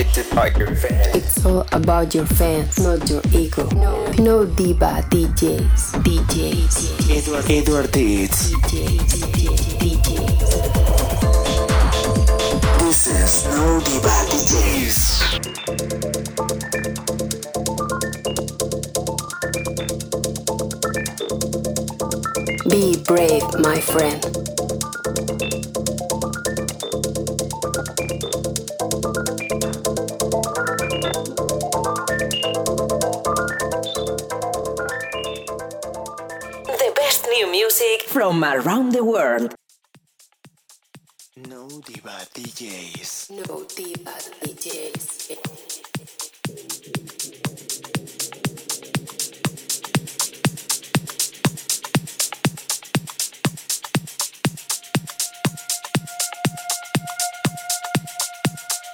It's about your fans. It's all about your fans, not your ego. No, no diva DJs, DJs, Edward, Edward Deeds. DJs, DJs. This is No Diva DJs. Be brave, my friend. From around the world. No Diva DJs. No diva DJs.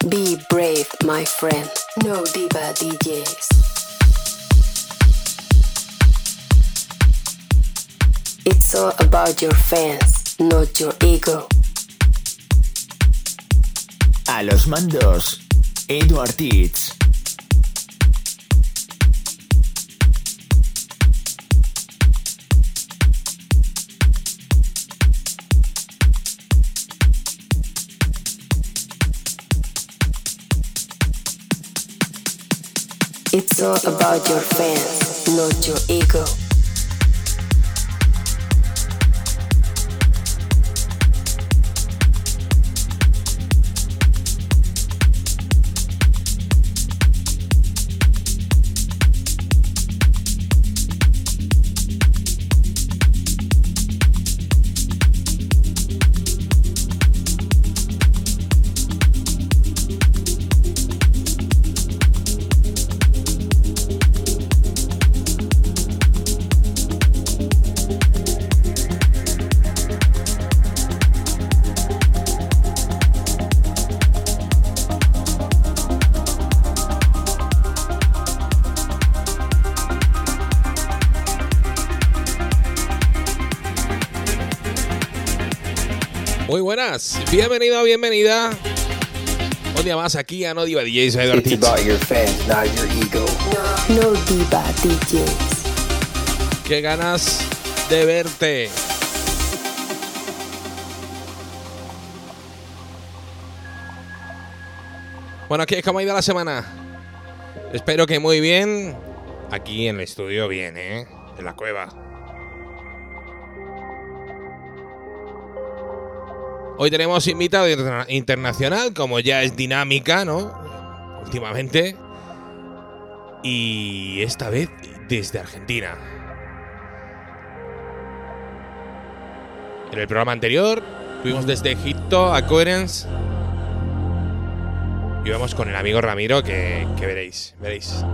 Be brave, my friend. No diva DJs. It's all about your fans, not your ego. A los mandos, Edward. It's all about your fans, not your ego. Bienvenido, bienvenida. Un día más aquí a No Diva DJs, Edward It's Teach. about your fans, not your ego. No diva DJs. Qué ganas de verte. Bueno, aquí ¿cómo ha ido la semana? Espero que muy bien. Aquí en el estudio bien, ¿eh? En la cueva. Hoy tenemos invitado interna- internacional, como ya es dinámica, ¿no? Últimamente. Y esta vez desde Argentina. En el programa anterior tuvimos desde Egipto a Coherence. Y vamos con el amigo Ramiro que, que veréis, veréis.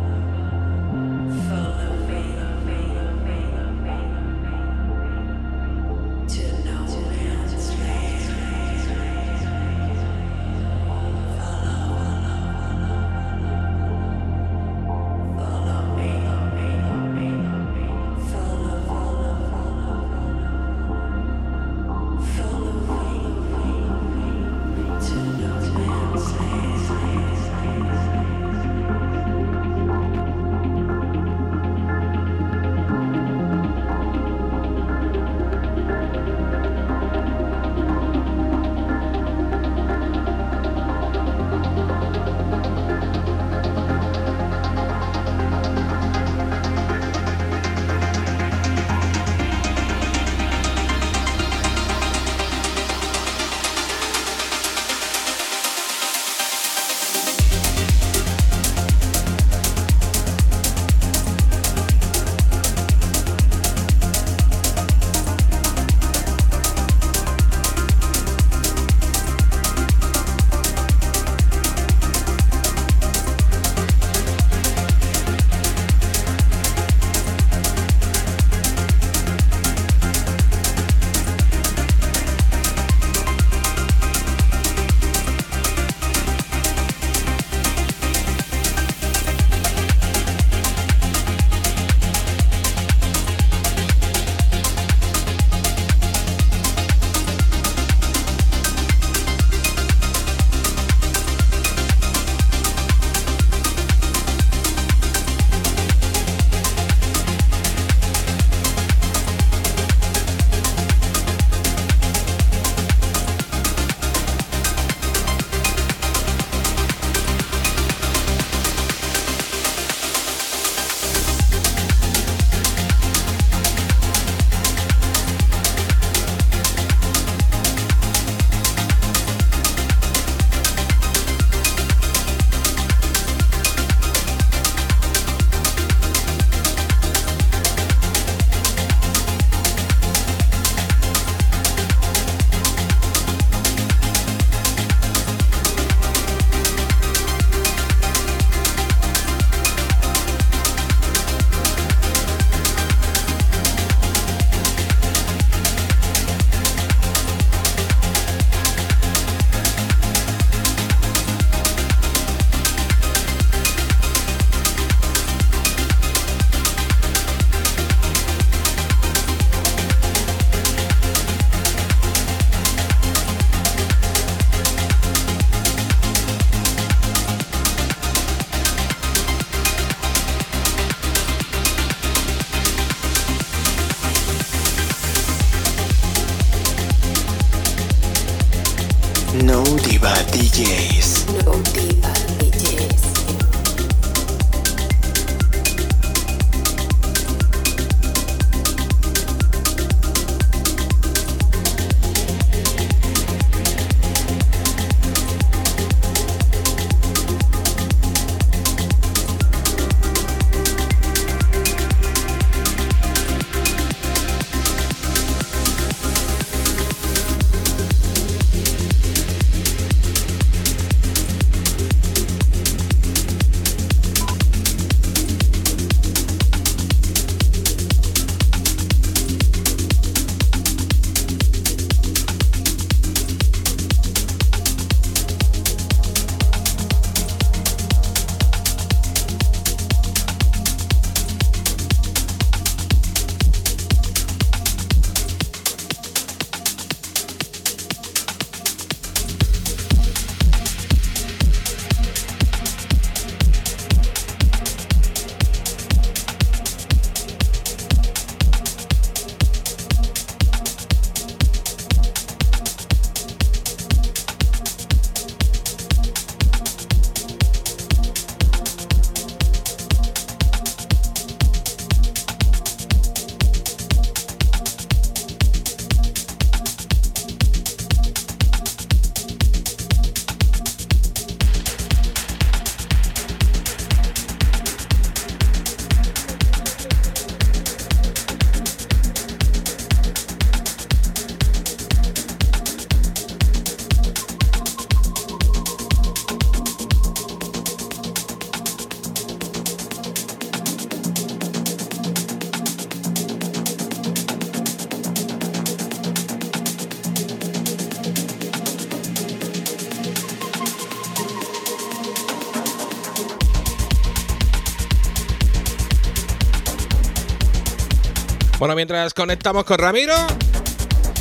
Bueno, mientras conectamos con Ramiro,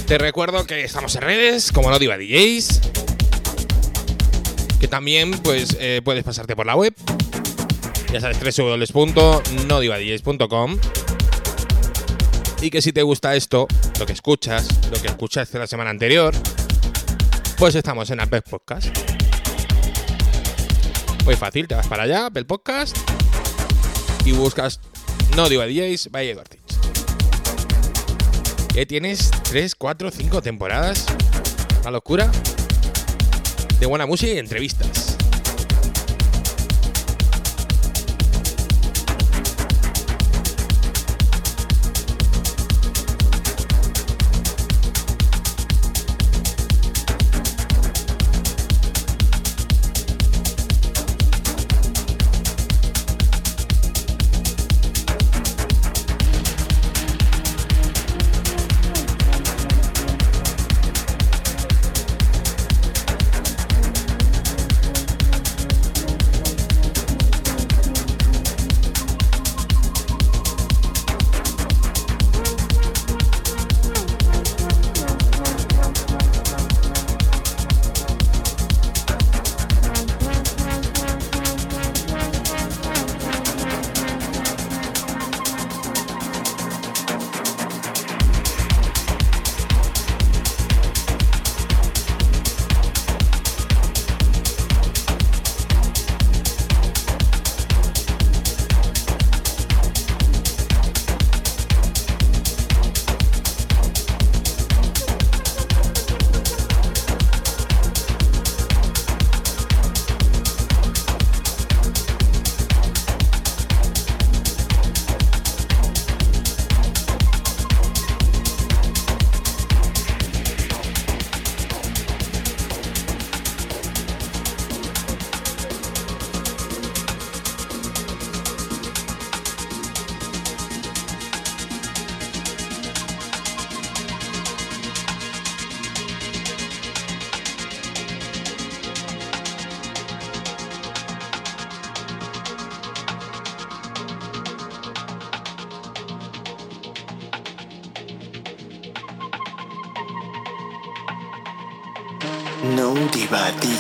te recuerdo que estamos en redes, como no Diva DJs. Que también pues, eh, puedes pasarte por la web. Ya sabes, www.nodivadjs.com. Y que si te gusta esto, lo que escuchas, lo que escuchaste la semana anterior, pues estamos en Apple Podcast. Muy fácil, te vas para allá, Apple Podcast, y buscas No Diva DJs, by Diego Ortiz. Tienes 3, 4, 5 temporadas. Una locura. De buena música y entrevistas.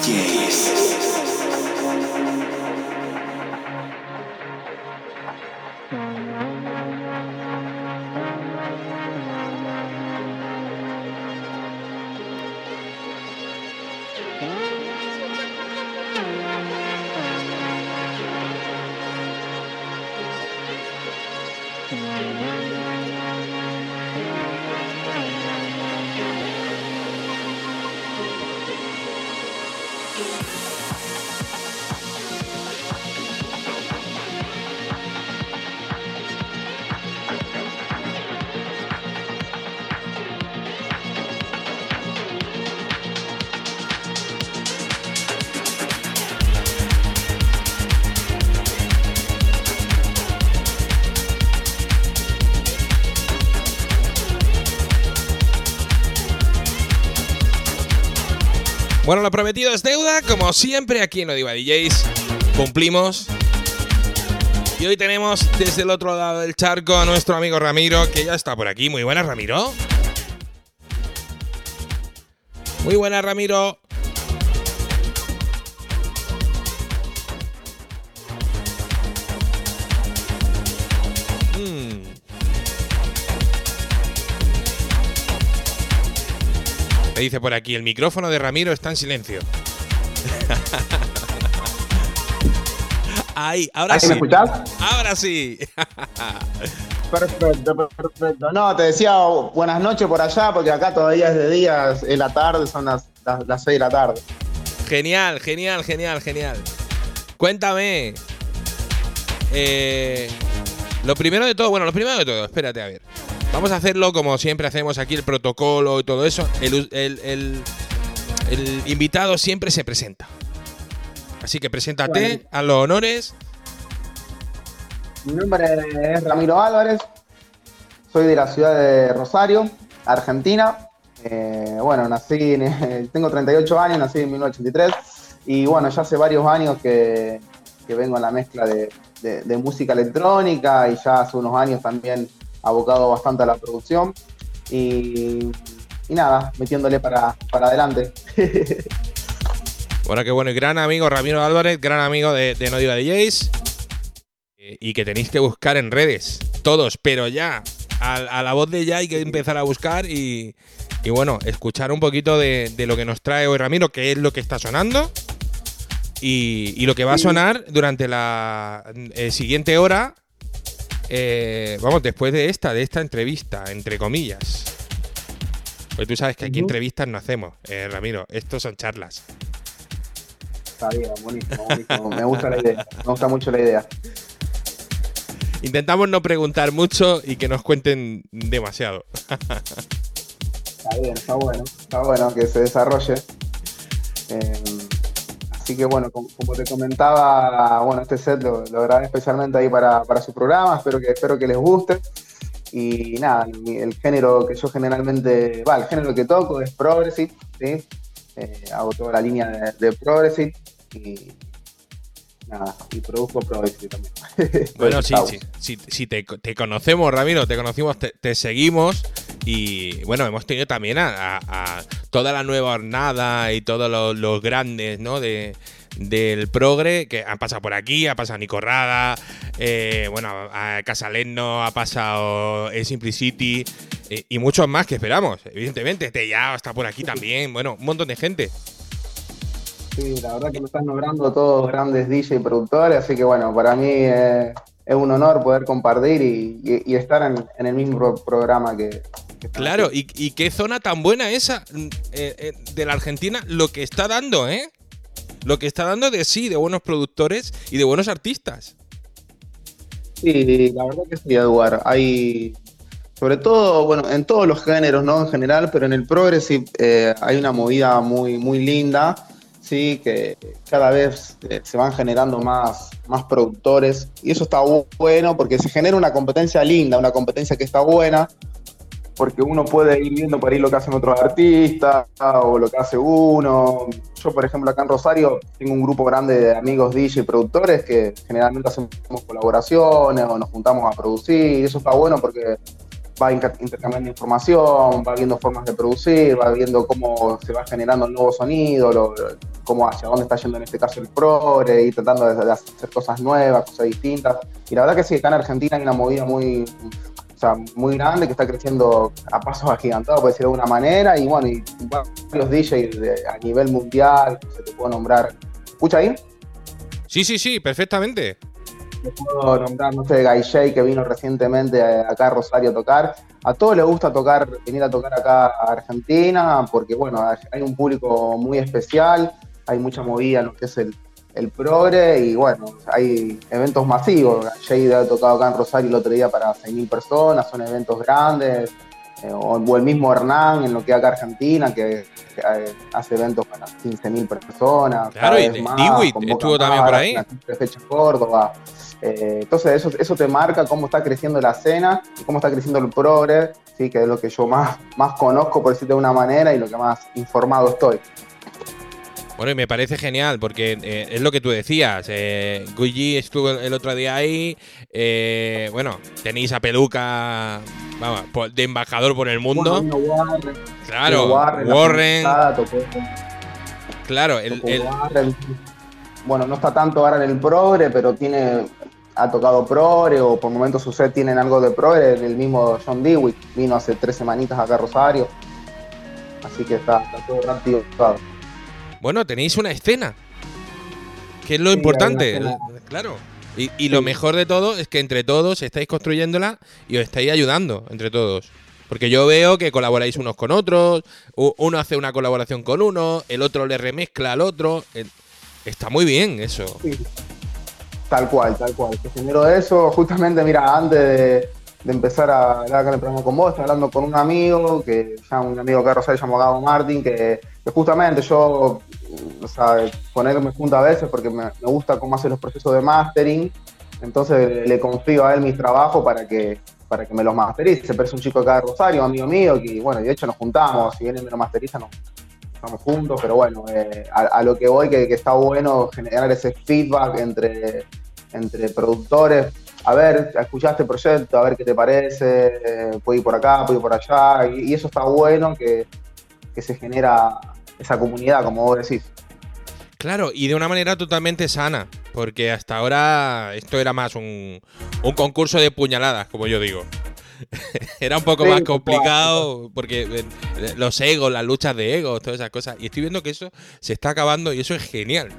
Diva Bueno, lo prometido es deuda, como siempre aquí en Odiva DJs. Cumplimos. Y hoy tenemos desde el otro lado del charco a nuestro amigo Ramiro, que ya está por aquí. Muy buenas, Ramiro. Muy buenas, Ramiro. Me dice por aquí, el micrófono de Ramiro está en silencio. Ahí, ahora ¿Ahí sí. me escuchás? Ahora sí. Perfecto, perfecto. No, te decía buenas noches por allá, porque acá todavía es de día, es la tarde, son las, las, las 6 de la tarde. Genial, genial, genial, genial. Cuéntame. eh, lo primero de todo, bueno, lo primero de todo, espérate a ver. Vamos a hacerlo como siempre hacemos aquí, el protocolo y todo eso. El, el- el- el invitado siempre se presenta. Así que preséntate Bueno. a los honores. Mi nombre es Ramiro Álvarez, soy de la ciudad de Rosario, Argentina. Eh, bueno, nací, en- tengo 38 años, nací en 1983 y bueno, ya hace varios años que, que vengo a la mezcla de, de- de música electrónica y ya hace unos años también abocado bastante a la producción y, y nada, metiéndole para, para adelante. Bueno, qué bueno. Y gran amigo Ramiro Álvarez, gran amigo de, de No Diva DJs. Eh, Y que tenéis que buscar en redes. Todos, pero ya. A, a la voz de ya hay que empezar a buscar y, y bueno, escuchar un poquito de, de lo que nos trae hoy Ramiro, que es lo que está sonando. Y, y lo que va a sonar durante la eh, siguiente hora. Eh, vamos, después de esta, de esta entrevista, entre comillas. Pues tú sabes que aquí entrevistas no hacemos, eh, Ramiro. Estos son charlas. Está bien, buenísimo, buenísimo. Me gusta la idea, me gusta mucho la idea. Intentamos no preguntar mucho y que nos cuenten demasiado. Está bien, está bueno, está bueno que se desarrolle. Eh, así que bueno, como, como te comentaba, bueno, este set lo, lo grabé especialmente ahí para, para su programa, espero que, espero que les guste. Y nada, el, género que yo generalmente, va, el género que toco es progressive, ¿sí? Eh, hago toda la línea de, de progressive y nada, y produzco progressive también. Bueno, sí, sí, sí, sí, te, te conocemos, Ramiro, te conocimos, te, te seguimos y bueno, hemos tenido también a, toda la nueva hornada y todos los, grandes, ¿no? De, del progre que han pasado por aquí, ha pasado Nico Rada, eh, bueno, a Casaleno, ha pasado eh, Simplicity eh, y muchos más que esperamos, evidentemente. Tellao está por aquí también, bueno, un montón de gente. Sí, la verdad que me estás nombrando todos grandes DJ y productores, así que bueno, para mí eh, es un honor poder compartir y, estar en, el mismo pro- programa que... que Claro, y, y qué zona tan buena esa mm, eh, eh, de la Argentina, lo que está dando, ¿eh? Lo que está dando de sí, de buenos productores y de buenos artistas. Sí, la verdad que sí, Eduard. Hay, sobre todo, bueno, en todos los géneros, ¿no? En general, pero en el progressive eh, hay una movida muy, muy linda, sí, que cada vez se van generando más, más productores y eso está bu- bueno porque se genera una competencia linda, una competencia que está buena, porque uno puede ir viendo por ahí lo que hacen otros artistas o lo que hace uno. Yo, por ejemplo, acá en Rosario tengo un grupo grande de amigos DJ y productores que generalmente hacemos colaboraciones o nos juntamos a producir. Y eso está bueno porque va inter- intercambiando información, va viendo formas de producir, va viendo cómo se va generando el nuevo sonido, lo- cómo hacia dónde está yendo en este caso el progre, y tratando de, de hacer cosas nuevas, cosas distintas. Y la verdad que sí, acá en Argentina hay una movida muy, o sea, muy grande que está creciendo a pasos agigantados, por decirlo de alguna manera, y bueno, y varios DJs de- a nivel mundial, se te puedo nombrar. ¿Escucha ahí? Sí, sí, sí, perfectamente. Te puedo nombrar, no sé, Guy J, que vino recientemente acá a Rosario a tocar. A todos les gusta tocar, venir a tocar acá a Argentina, porque bueno, hay un público muy especial. hay mucha movida en lo que es el, el progre y bueno, hay eventos masivos. Jade ha tocado acá en Rosario el otro día para 6.000 personas, son eventos grandes. eh, o, el mismo Hernán en lo que acá Argentina, que, que, eh, hace eventos para 15.000 personas. Claro, y vez de- más, Dewitt convoca estuvo también por ahí. fecha Córdoba. Eh, entonces eso, eso te marca cómo está creciendo la escena y cómo está creciendo el progre, ¿sí? que es lo que yo más, más conozco, por decirte de una manera, y lo que más informado estoy. Bueno, y me parece genial porque eh, es lo que tú decías. Eh, Guigi estuvo el otro día ahí. eh, bueno, tenéis a Peluca vamos, de embajador por el mundo. Bueno, Warren, claro, Warren. tocó- claro, el, tocó el- Warren. Bueno, no está tanto ahora en el progre, pero tiene ha tocado progre o por momentos su set tienen algo de progre. El mismo John Dewitt vino hace tres semanitas acá a Rosario. Así que está, está todo rápido. Bueno, tenéis una escena. Que es lo Sí, importante. Claro. Y, y lo mejor de todo es que entre todos estáis construyéndola y os estáis ayudando entre todos. Porque yo veo que colaboráis unos con otros, uno hace una colaboración con uno, el otro le remezcla al otro. Está muy bien eso. Sí. Tal cual, tal cual. Se generó eso. Justamente, mira, antes de, de empezar a hablar acá en el programa con vos, estaba hablando con un amigo, que ya un amigo acá de Rosario llamado Gabo Martín, que, justamente yo, o sea, con él me junto a veces porque me, gusta cómo hace los procesos de mastering. Entonces le confío a él mis trabajos para que, para que me los masterice. Pero es un chico acá de Rosario, amigo mío, que bueno, de hecho nos juntamos, si viene y me lo masteriza, nos, estamos juntos, pero bueno, eh, a, a lo que voy, que, que está bueno generar ese feedback entre, entre productores. A ver, escuchaste el proyecto, a ver qué te parece, eh, puede ir por acá, puede ir por allá, y, y eso está bueno que, que se genera esa comunidad, como vos decís. Claro, y de una manera totalmente sana, porque hasta ahora esto era más un, un concurso de puñaladas, como yo digo. era un poco Sí, más complicado, porque eh, los egos, las luchas de egos, todas esas cosas. Y estoy viendo que eso se está acabando y eso es genial.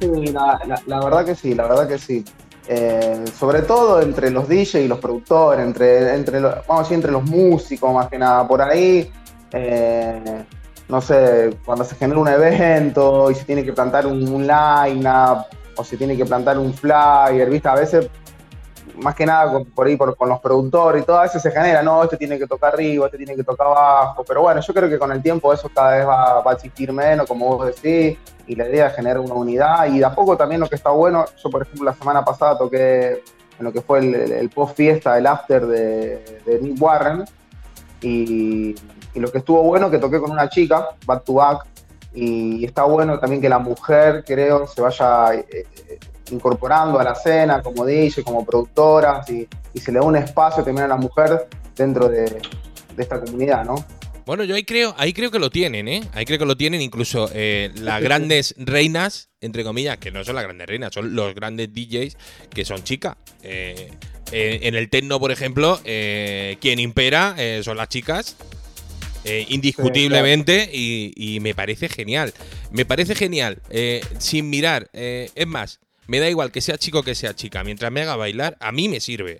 Sí, la, la- la verdad que sí, la verdad que sí. Eh, sobre todo entre los DJ y los productores, entre, entre los, vamos a decir, entre los músicos más que nada. Por ahí, eh, no sé, cuando se genera un evento y se tiene que plantar un, un line-up o se tiene que plantar un flyer, ¿viste? A veces, más que nada con- por ahí por- con los productores y todo, veces se genera, no, este tiene que tocar arriba, este tiene que tocar abajo. Pero bueno, yo creo que con el tiempo eso cada vez va, a existir menos, como vos decís y la idea es generar una unidad y de a poco también lo que está bueno, yo por ejemplo la semana pasada toqué en lo que fue el, post fiesta, el after de, Nick Warren y, lo que estuvo bueno que toqué con una chica, back to back, y está bueno también que la mujer creo se vaya eh, incorporando a la escena como DJ, como productora y, y se le da un espacio también a la mujer dentro de, de esta comunidad, ¿no? Bueno, yo ahí creo, ahí creo que lo tienen, ¿eh? Ahí creo que lo tienen incluso eh, las grandes reinas, entre comillas, que no son las grandes reinas, son los grandes DJs que son chicas. Eh, eh, en el techno, por ejemplo, quien impera son las chicas. indiscutiblemente y, y me parece genial. Me parece genial. sin mirar. es más, me da igual que sea chico o que sea chica. Mientras me haga bailar, a mí me sirve.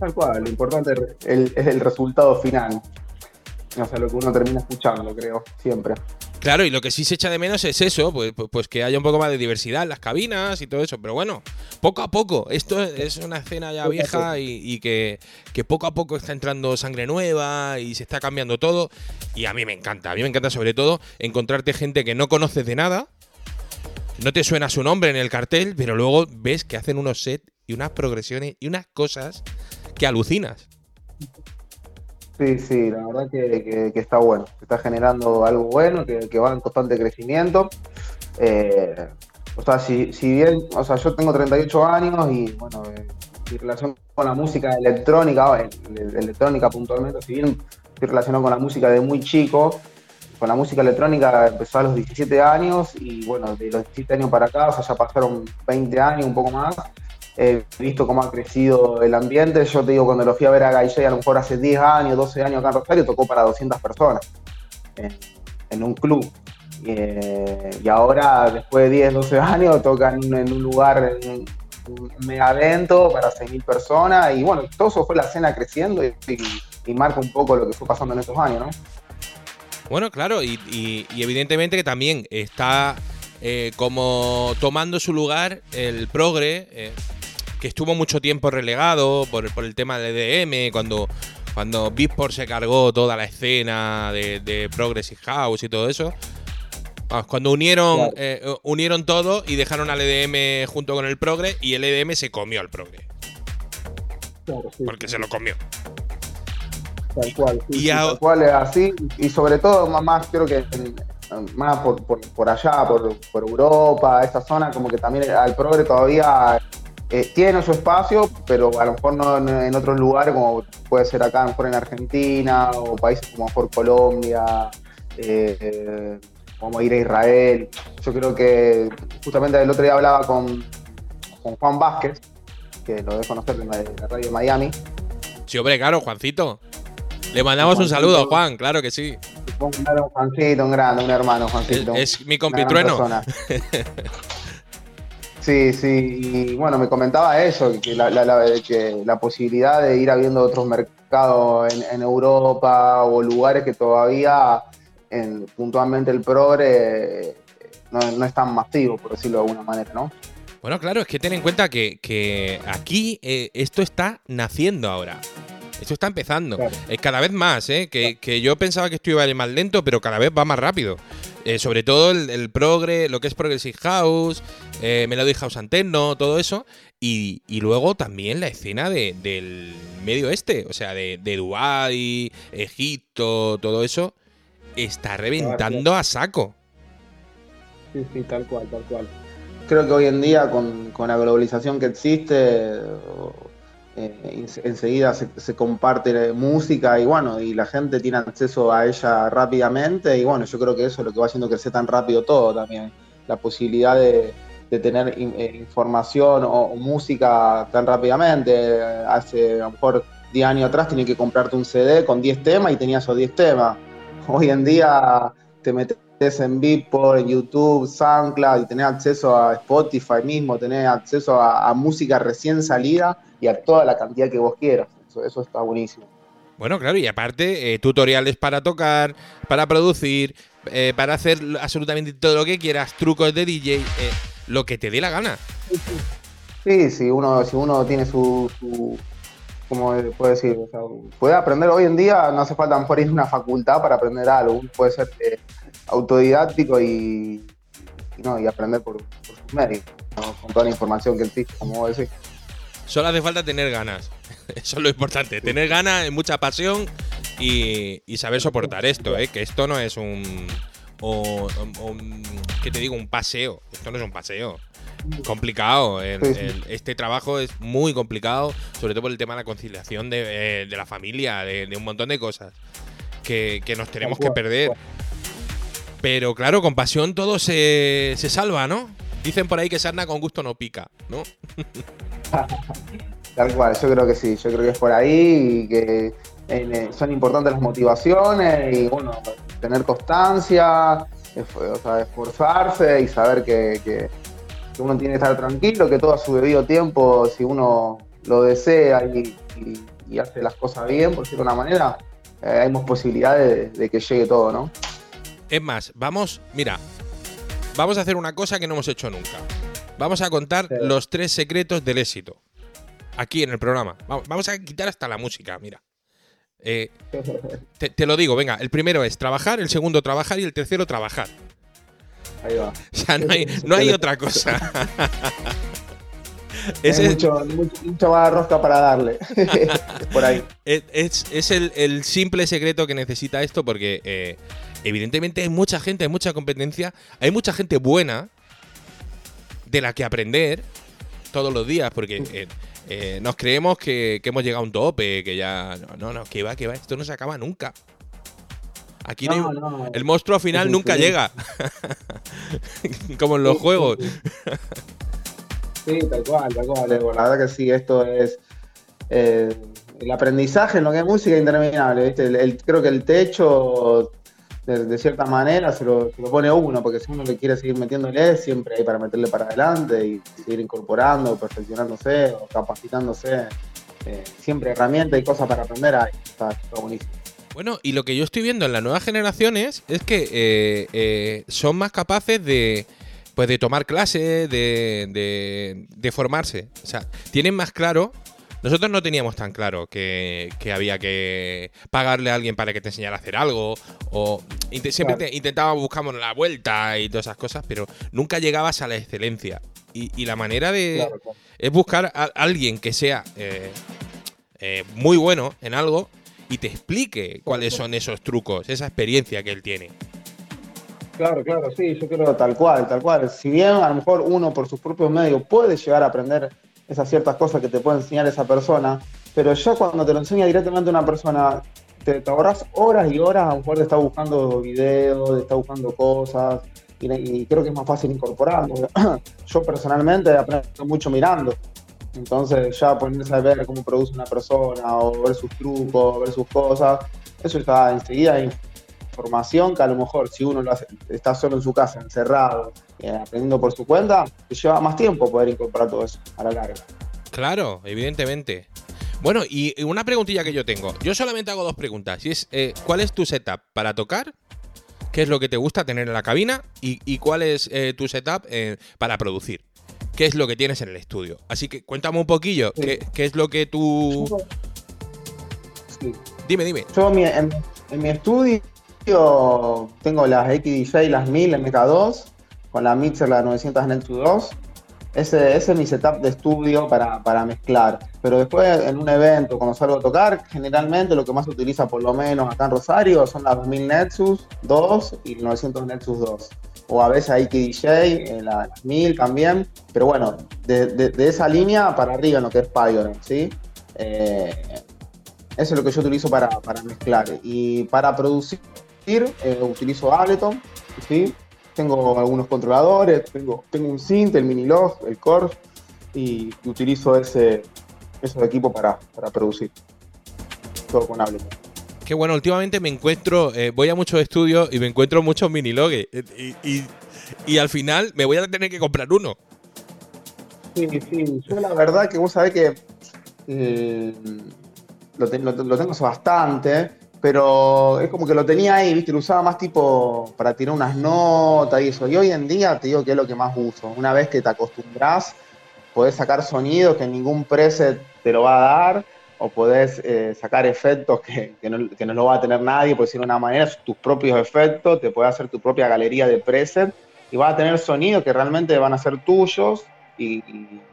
Tal cual, lo importante es el, es el resultado final. O sea, lo que uno termina escuchando, creo, siempre. Claro, y lo que sí se echa de menos es eso, pues, pues, pues que haya un poco más de diversidad en las cabinas y todo eso. Pero bueno, poco a poco. Esto es una escena ya vieja y, y que, que poco a poco está entrando sangre nueva y se está cambiando todo. Y a mí me encanta. A mí me encanta sobre todo encontrarte gente que no conoces de nada. No te suena su nombre en el cartel, pero luego ves que hacen unos sets y unas progresiones y unas cosas que alucinas. Sí, sí, la verdad que, está bueno, está generando algo bueno, que, va en constante crecimiento. Eh, o sea, si, si bien, o sea, yo tengo 38 años y bueno, eh, mi relación con la música electrónica, eh, el- electrónica puntualmente, si bien estoy relacionado con la música de muy chico, con la música electrónica empezó a los 17 años y bueno, de los 17 años para acá, o sea, ya pasaron 20 años, un poco más. He visto cómo ha crecido el ambiente. Yo te digo, cuando lo fui a ver a Gaille, a lo mejor hace 10 años, 12 años acá en Rosario, tocó para 200 personas en, en un club. Eh, y ahora, después de 10, 12 años, toca en, un- en un lugar, en un mega evento para 6.000 personas. Y bueno, todo eso fue la escena creciendo y, y- y marca un poco lo que fue pasando en estos años, ¿no? Bueno, claro, y, y- y evidentemente que también está eh, como tomando su lugar el progre, eh, que estuvo mucho tiempo relegado por, por el tema del EDM, cuando, cuando Beatport se cargó toda la escena de, de Progressive House y todo eso. Vamos, cuando unieron, Claro. eh, unieron todo y dejaron al EDM junto con el progre y el EDM se comió al progre, porque se lo comió. Tal cual, sí, Y sí, a- tal cual es así. Y sobre todo, más, más creo que en- más por, por, por allá, por, por Europa, esa zona, como que también al progre todavía eh, tiene su espacio, pero a lo mejor no en, en otros lugares, como puede ser acá, a lo mejor en Argentina, o países como a lo mejor Colombia, eh, eh, como ir a Israel. Yo creo que justamente el otro día hablaba con, con Juan Vázquez, que lo debe conocer de la radio de Miami. Sí, hombre, claro, Juancito. Le mandamos un saludo a Juan, claro que sí. Un gran Juancito, un grande, un hermano, Es, Juancito. es mi Una gran compitrueno. Sí, sí, y bueno, me comentaba eso, que la, la- la- que la posibilidad de ir abriendo otros mercados en, en Europa o lugares que todavía en- puntualmente el progre no, no es tan masivo, por decirlo de alguna manera, ¿no? Bueno, claro, es que ten en cuenta que, que aquí eh, esto está naciendo ahora. Esto está empezando. Claro. Eh, cada vez más, ¿eh? Que, que yo pensaba que esto iba a ir más lento, pero cada vez va más rápido. Eh, sobre todo el, el progre, lo que es Progressive House, eh, Melody House Antenno, todo eso. Y, y luego también la escena de- del medio este, o sea, de, de Dubái, Egipto, todo eso, está reventando a saco. Sí, sí, tal cual, tal cual. Creo que hoy en día, con, con la globalización que existe, eh, ens- enseguida se, comparte música y bueno, y la gente tiene acceso a ella rápidamente y bueno, yo creo que eso es lo que va haciendo crecer tan rápido todo también. La posibilidad de, tener eh, información o, música tan rápidamente. Hace a lo mejor 10 años atrás tenías que comprarte un CD con 10 temas y tenías esos 10 temas. Hoy en día te metes en Beatport, en YouTube, SoundCloud y tenés acceso a Spotify mismo, tenés acceso a música recién salida y a toda la cantidad que vos quieras. Eso, eso está buenísimo. Bueno, claro, y aparte, eh, tutoriales para tocar, para producir, eh, para hacer absolutamente todo lo que quieras, trucos de DJ, eh, lo que te dé la gana. Sí, si uno, si uno tiene su, su ¿cómo puede decir? O sea, puede aprender hoy en día, no hace falta mejor ir a una facultad para aprender algo, puede ser eh, autodidáctico y, y no, y aprender por, por sus méritos, ¿no? con toda la información que existe, como vos decís. Solo hace falta tener ganas. Eso es lo importante. Tener ganas, mucha pasión y, y saber soportar esto, ¿eh? Que esto no es un, o- ¿Qué te digo? Un paseo. Esto no es un paseo. Complicado. El- el- este trabajo es muy complicado, sobre todo por el tema de la conciliación de, eh, de la familia, de, de un montón de cosas que, que nos tenemos que perder. Pero claro, con pasión todo se, se salva, ¿no? Dicen por ahí que sarna con gusto no pica, ¿no? Tal cual, yo creo que sí, yo creo que es por ahí y que eh, son importantes las motivaciones y bueno, tener constancia, o sea, esforzarse y saber que, que- que uno tiene que estar tranquilo, que todo a su debido tiempo, si uno lo desea y, y- y hace las cosas bien, por decirlo de una manera, eh, hay más posibilidades de, de que llegue todo, ¿no? Es más, vamos, mira, vamos a hacer una cosa que no hemos hecho nunca. Vamos a contar Sí. los tres secretos del éxito. Aquí en el programa. Vamos, a quitar hasta la música, mira. Eh, te, te lo digo, venga, el primero es trabajar, el segundo trabajar y el tercero trabajar. Ahí va. O sea, no hay, no hay otra cosa. Ese Hay es, mucho, mucho, más rosca para darle. por ahí. es, es- es el, el simple secreto que necesita esto porque eh, evidentemente hay mucha gente, hay mucha competencia, hay mucha gente buena de la que aprender todos los días porque eh, eh, nos creemos que, que hemos llegado a un tope, que ya... No, no, no, que va, que va, esto no se acaba nunca. Aquí no hay- No, no. el monstruo final nunca llega. Como en los juegos. Sí, tal cual, tal cual. La verdad que sí, esto es eh, el aprendizaje en lo que es música interminable. ¿viste? El- el- creo que el techo, de, cierta manera, se lo, se lo pone uno, porque si uno le quiere seguir metiéndole, siempre hay para meterle para adelante y seguir incorporando, perfeccionándose o capacitándose. Eh, siempre herramientas y cosas para aprender hay. Está, buenísimo. Bueno, y lo que yo estoy viendo en las nuevas generaciones es que eh, eh, son más capaces de, pues, de tomar clases, de, de formarse. O sea, tienen más claro. Nosotros no teníamos tan claro que, que había que pagarle a alguien para que te enseñara a hacer algo. O int- siempre Claro. te- intentábamos buscamos la vuelta y todas esas cosas, pero nunca llegabas a la excelencia. Y, y la manera de. Claro, claro. es buscar a alguien que sea eh, eh, muy bueno en algo y te explique cuáles son esos trucos, esa experiencia que él tiene. Claro, claro, sí, yo creo tal cual, tal cual. Si bien a lo mejor uno por sus propios medios puede llegar a aprender esas ciertas cosas que te puede enseñar esa persona, pero ya cuando te lo enseña directamente una persona, te, te ahorras horas y horas, a lo mejor te está buscando videos, te está buscando cosas, y, creo que es más fácil incorporarlo. Yo personalmente aprendo mucho mirando. Entonces ya ponerse a ver cómo produce una persona, o ver sus trucos, ver sus cosas, eso está enseguida información que a lo mejor si uno lo hace, está solo en su casa, encerrado, eh, aprendiendo por su cuenta, lleva más tiempo poder incorporar todo eso a la larga. Claro, evidentemente. Bueno, y una preguntilla que yo tengo. Yo solamente hago dos preguntas. Y es, eh, ¿cuál es tu setup para tocar? ¿Qué es lo que te gusta tener en la cabina? ¿Y, y cuál es eh, tu setup para producir? ¿Qué es lo que tienes en el estudio? Así que cuéntame un poquillo, Sí. ¿qué, qué es lo que tú... Sí. Dime, dime. Yo en mi, en, en mi estudio tengo las XDJ, las 1000 MK2, con la Mixer, la 900 Nexus 2. Ese, ese es mi setup de estudio para, para mezclar. Pero después en un evento, cuando salgo a tocar, generalmente lo que más se utiliza, por lo menos acá en Rosario, son las 2000 Nexus 2 y 900 Nexus 2. O a veces hay XDJ, eh, la- las 1000 también. Pero bueno, de, de- de esa línea para arriba en lo que es Pioneer, ¿sí? Eh, eso es lo que yo utilizo para, para mezclar. Y para producir, eh, utilizo Ableton, ¿sí? Tengo algunos controladores, tengo, tengo un synth, el Minilog, el Core, y utilizo ese, esos equipos para, para producir. Todo con Ableton. Qué bueno, últimamente me encuentro, eh, voy a muchos estudios y me encuentro muchos minilogues. eh, Y, y- y al final me voy a tener que comprar uno. Sí, sí, yo la verdad que vos sabés que eh, lo, te- lo- lo tengo bastante, pero es como que lo tenía ahí, ¿viste? Lo usaba más tipo para tirar unas notas y eso. Y hoy en día te digo que es lo que más uso. Una vez que te acostumbras, podés sacar sonidos que ningún preset te lo va a dar, o podés eh, sacar efectos que, que no, lo va a tener nadie, por decirlo de una manera, tus propios efectos, te podés hacer tu propia galería de preset y vas a tener sonidos que realmente van a ser tuyos y-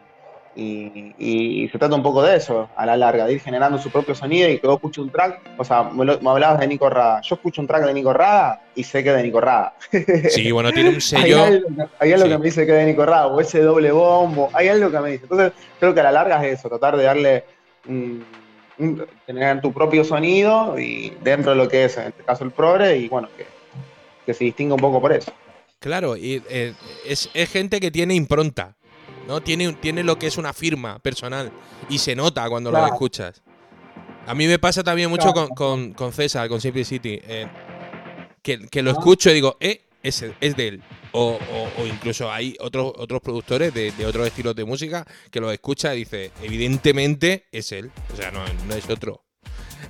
y- y- y se trata un poco de eso, a la larga, de ir generando su propio sonido y que vos escuches un track, o sea, me, lo- me hablabas de Nico Rada, yo escucho un track de Nico Rada y sé que es de Nico Rada. Sí, bueno, tiene un Hay sello. algo, hay algo Sí. que me dice que es de Nico Rada, o ese doble bombo, hay algo que me dice. Entonces, creo que a la larga es eso, tratar de darle, un- tener tu propio sonido y dentro de lo que es, en este caso el progre, y bueno, que, que se distinga un poco por eso. Claro, y eh, es, es gente que tiene impronta, ¿no? Tiene, tiene lo que es una firma personal y se nota cuando lo escuchas. A mí me pasa también mucho Claro. con, con- con César, con Simplicity, eh, que, que lo escucho y digo, eh, es, es de él. O, o- o incluso hay otros, otros productores de, de otros estilos de música que lo escucha y dice, evidentemente es él, o sea, no, no es otro.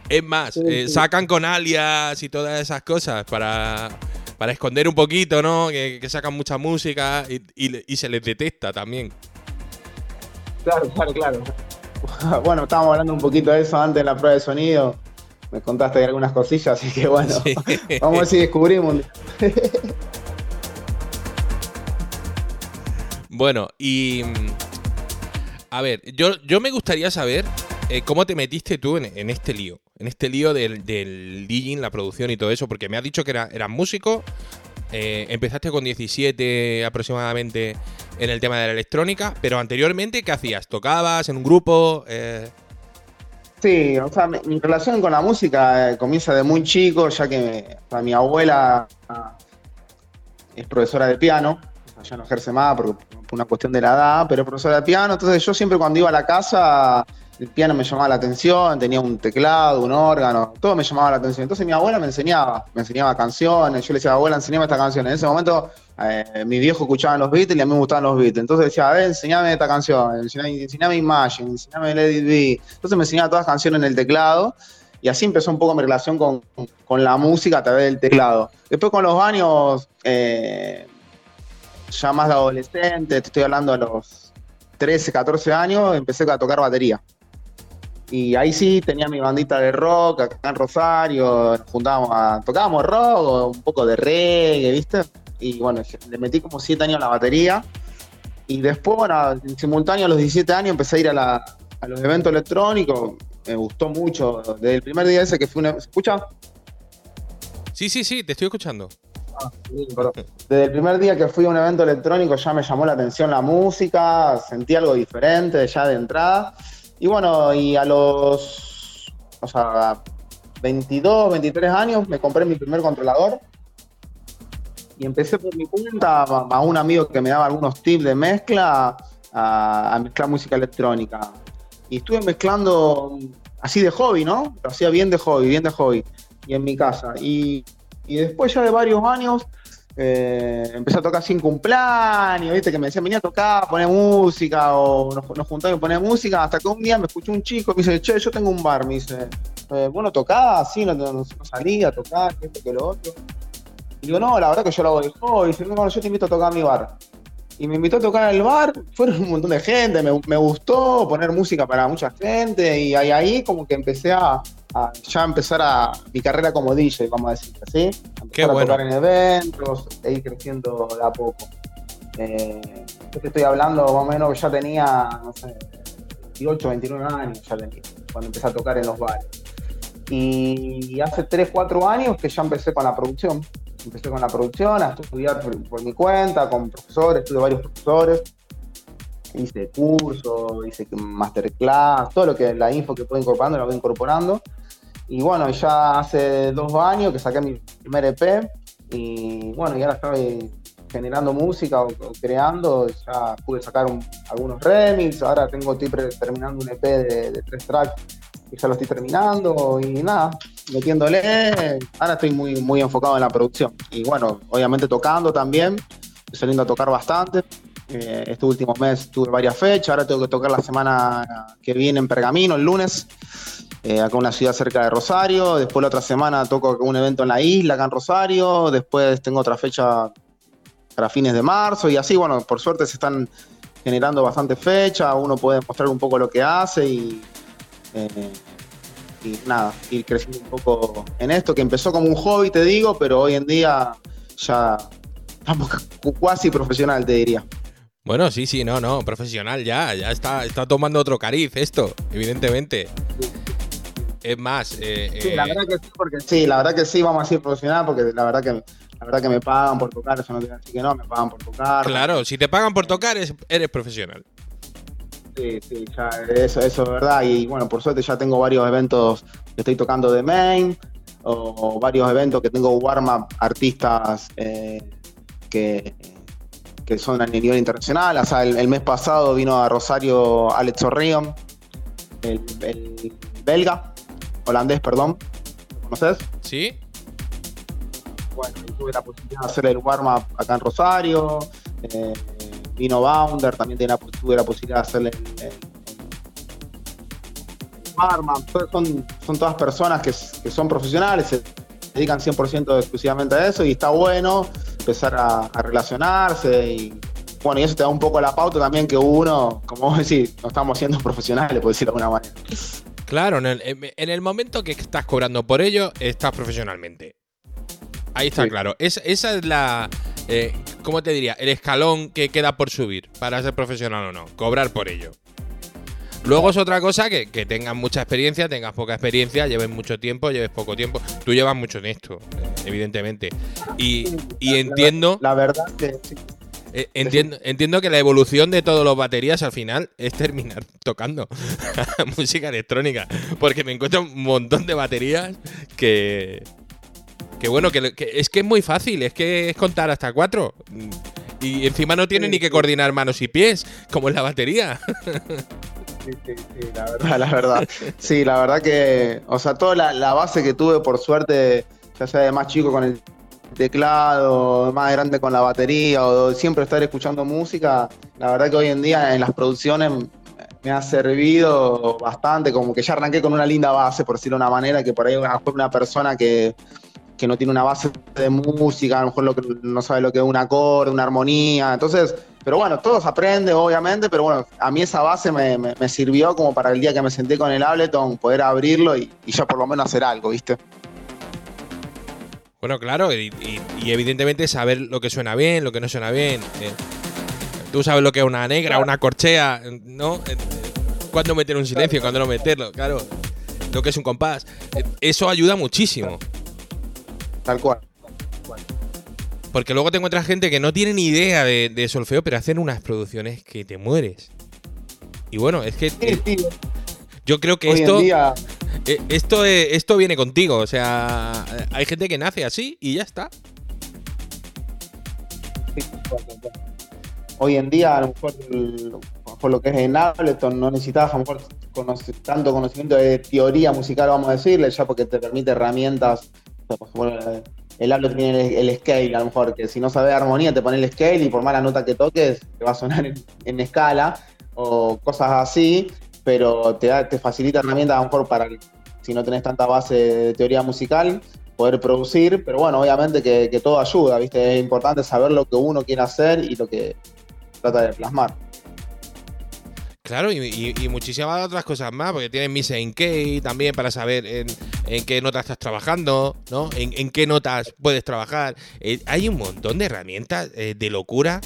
Es más, Sí, eh, sacan con alias y todas esas cosas para, para esconder un poquito, ¿no? Que, que sacan mucha música y, y se les detecta también. Claro, claro, claro. Bueno, estábamos hablando un poquito de eso antes en la prueba de sonido. Me contaste algunas cosillas, así que bueno, Sí. vamos a ver si descubrimos. Bueno, y. mm, A ver, yo, yo me gustaría saber eh, cómo te metiste tú en, en este lío. En este lío del, del DJing, la producción y todo eso, porque me has dicho que era, eras músico. eh, empezaste con 17 aproximadamente en el tema de la electrónica, pero anteriormente, ¿qué hacías? ¿Tocabas en un grupo? Eh, Sí, o sea, mi, relación con la música eh, comienza de muy chico, ya que o mi abuela ah, es profesora de piano, ya no ejerce más por, por una cuestión de la edad, pero es profesora de piano, entonces yo siempre cuando iba a la casa, el piano me llamaba la atención, tenía un teclado, un órgano, todo me llamaba la atención. Entonces mi abuela me enseñaba, me enseñaba canciones, yo le decía, abuela, enseñame esta canción. En ese momento eh, mi viejo escuchaba los Beatles y a mí me gustaban los Beatles. Entonces decía, a ver, enseñame esta canción, enseñame, enseñame Imagine, enseñame It Be. Entonces me enseñaba todas las canciones en el teclado Y así empezó un poco mi relación con, con la música a través del teclado. Después con los años, eh, ya más de adolescente, te estoy hablando a los 13, 14 años, empecé a tocar batería. Y ahí sí tenía mi bandita de rock acá en Rosario, nos juntábamos a, tocábamos rock, un poco de reggae, ¿viste? Y bueno, le metí como 7 años a la batería. Y después, bueno, en simultáneo a los 17 años empecé a ir a, la- a los eventos electrónicos. Me gustó mucho. Desde el primer día ese que fue una... ¿Se escucha? Sí, sí, sí, te estoy escuchando. Sí, perdón. Desde el primer día que fui a un evento electrónico ya me llamó la atención la música, sentí algo diferente ya de entrada. Y bueno, y a los o sea, 22, 23 años me compré mi primer controlador y empecé por mi cuenta a, un amigo que me daba algunos tips de mezcla a, a mezclar música electrónica. Y estuve mezclando así de hobby, ¿no? Lo hacía bien de hobby, bien de hobby, y en mi casa. Y, y después ya de varios años eh, empecé a tocar sin cumpleaños, ¿viste? Que me decían, venía a tocar, poner música, o nos, nos juntamos y poner música, hasta que un día me escuchó un chico, me dice, che, yo tengo un bar, me dice, eh, bueno, tocás, sí, no, no, no salía a tocar, que esto, que lo otro. Y digo, no, la verdad que yo lo hago de hobby, dice, no, yo te invito a tocar a mi bar. Y me invitó a tocar el bar, fueron un montón de gente, me, me gustó poner música para mucha gente, y ahí, ahí como que empecé a, a ya empezar a mi carrera como DJ, vamos a decir, ¿sí? A Qué empezar a bueno. tocar en eventos, e ir creciendo de a poco. Eh, yo te estoy hablando más o menos, ya tenía, no sé, 28, 29 años ya tenía, cuando empecé a tocar en los bares. Y hace 3, 4 años que ya empecé con la producción. Empecé con la producción, a estudiar por, por mi cuenta, con profesores, tuve varios profesores. Hice cursos, hice masterclass, todo lo que la info que puedo incorporando la voy incorporando. Y bueno, ya hace dos años que saqué mi primer EP y bueno, y ahora estoy generando música o, creando, ya pude sacar un- algunos remix, ahora tengo, estoy terminando un EP de, tres tracks y ya lo estoy terminando y nada, metiéndole, ahora estoy muy, muy enfocado en la producción y bueno, obviamente tocando también, saliendo a tocar bastante. Eh, este último mes tuve varias fechas, ahora tengo que tocar la semana que viene en Pergamino, el lunes, eh, acá en una ciudad cerca de Rosario. Después la otra semana toco un evento en la isla, acá en Rosario. Después tengo otra fecha para fines de marzo. Y así, bueno, por suerte se están generando bastantes fechas. Uno puede mostrar un poco lo que hace y, eh, y nada, ir creciendo un poco en esto, que empezó como un hobby, te digo, pero hoy en día ya estamos cu- cuasi profesional, te diría. Bueno, sí, sí, no, no, profesional ya, ya está, está tomando otro cariz esto, evidentemente. Es más, eh, Sí, eh, la verdad que sí, porque sí, la verdad que sí, vamos a decir profesional, porque la verdad que la verdad que me pagan por tocar, eso no a decir que no, me pagan por tocar. claro, si te pagan por tocar, es- eres profesional. Sí, sí, ya eso, eso es verdad. Y bueno, por suerte ya tengo varios eventos que estoy tocando de main, o, o varios eventos que tengo warm-up artistas eh, que, que son a nivel internacional. O sea, el, el mes pasado vino a Rosario Alex O'Rion, el, el belga, holandés, perdón. ¿Lo conoces? ¿Sí? bueno, tuve la posibilidad de hacer el warm-up acá en Rosario. eh, vino Bounder, también tiene la- tuve la posibilidad de hacerle el, el- el warm-up. Son, son todas personas que, son profesionales, se dedican 100% exclusivamente a eso y está bueno empezar a, a relacionarse y bueno, y eso te da un poco la pauta también que uno, como vos decís, no estamos siendo profesionales, por decirlo de alguna manera. Claro, en el, en el momento que estás cobrando por ello, estás profesionalmente. Ahí está Sí. claro. Es- esa es la. Eh, ¿Cómo te diría? El escalón que queda por subir para ser profesional o no. Cobrar por ello. Luego es otra cosa que, que tengas mucha experiencia, tengas poca experiencia, lleves mucho tiempo, lleves poco tiempo. Tú llevas mucho en esto, evidentemente. Y, y entiendo, La verdad que sí. Eh, entiendo, entiendo que la evolución de todos los baterías al final es terminar tocando música electrónica. Porque me encuentro un montón de baterías que. Que bueno, que, que es que es muy fácil, es que es contar hasta cuatro. Y encima no tiene Sí, ni que coordinar manos y pies, como en la batería. Sí, sí, sí, la verdad, la verdad. Sí, la verdad que, o sea, toda la, la base que tuve, por suerte, ya sea de más chico con el teclado, más grande con la batería, o siempre estar escuchando música, la verdad que hoy en día en las producciones me ha servido bastante, como que ya arranqué con una linda base, por decirlo de una manera, que por ahí a lo mejor una persona que, que no tiene una base de música, a lo mejor no sabe lo que es un acorde, una armonía, entonces, pero bueno, todos aprenden, obviamente, pero bueno, a mí esa base me, me- me sirvió como para el día que me senté con el Ableton, poder abrirlo y ya por lo menos hacer algo, ¿viste? Bueno, claro, y, y- y evidentemente saber lo que suena bien, lo que no suena bien. eh. Tú sabes lo que es una negra, una corchea, ¿no? Eh, Cuándo meter un silencio, cuándo no meterlo, claro. Lo que es un compás. Eh, Eso ayuda muchísimo. Tal cual. Porque luego te encuentras gente que no tiene ni idea de, de solfeo, pero hacen unas producciones que te mueres. Y bueno, es que eh, yo creo que hoy esto, en día, esto, eh, esto viene contigo. O sea, eh, hay gente que nace así y ya está. hoy en día a lo mejor por lo que es en Ableton no necesitas a lo mejor tanto conocimiento de teoría musical, vamos a decirle, ya porque te permite herramientas, el Ableton tiene el, el scale, a lo mejor, que si no sabes armonía te pone el scale y por mala nota que toques te va a sonar en, en escala o cosas así, pero te, da, te facilita herramientas a lo mejor para, si no tenés tanta base de teoría musical, poder producir, pero bueno, obviamente que, que todo ayuda, ¿viste? Es importante saber lo que uno quiere hacer y lo que trata de plasmar. Claro, y, muchísimas otras cosas más, porque tienes Miss en también para saber en, en qué notas estás trabajando, ¿no? En, en qué notas puedes trabajar. Eh, hay un montón de herramientas eh, de locura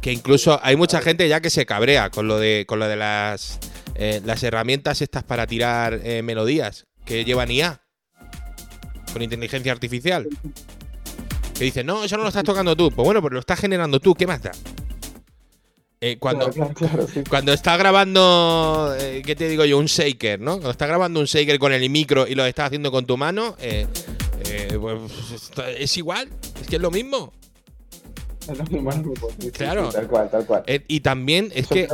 que incluso hay mucha gente ya que se cabrea con lo de, con lo de las, eh, las herramientas estas para tirar eh, melodías que llevan IA con inteligencia artificial. Que dicen, no, eso no lo estás tocando tú. Pues bueno, pues lo estás generando tú, ¿qué más da? Eh, cuando, Claro, claro, claro, sí. cuando está grabando, ¿qué te digo yo? Un shaker, ¿no? Cuando está grabando un shaker con el micro y lo estás haciendo con tu mano, pues, es igual, es que es lo mismo. Es lo mismo, es lo mismo, sí, sí, Claro. sí, tal cual, tal cual. Y también es Yo que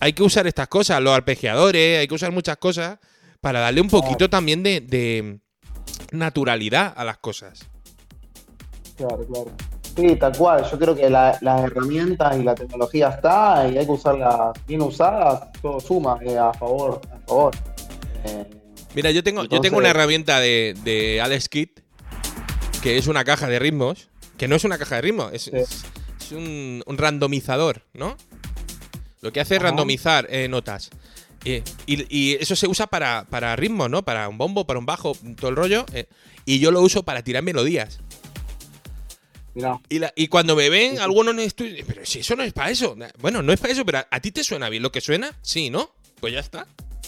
hay que usar estas cosas, los arpegiadores, hay que usar muchas cosas para darle un poquito también de, de naturalidad a las cosas. Claro, claro. Sí, tal cual. Yo creo que la- las herramientas y la tecnología está y hay que usarlas bien usadas, todo suma eh, a favor, a favor. Eh, Mira, yo tengo, yo tengo una herramienta de, de Alex Kit que es una caja de ritmos, que no es una caja de ritmos, es, Sí. es- es un, un randomizador, ¿no? Lo que hace es randomizar eh, notas. Eh, y, y eso se usa para, para ritmos, ¿no? Para un bombo, para un bajo, todo el rollo. eh, y yo lo uso para tirar melodías. Y, la- y cuando me ven, algunos. Pero si eso no es para eso. Bueno, no es para eso, pero a, a ti te suena bien lo que suena, sí, ¿no? Pues ya está.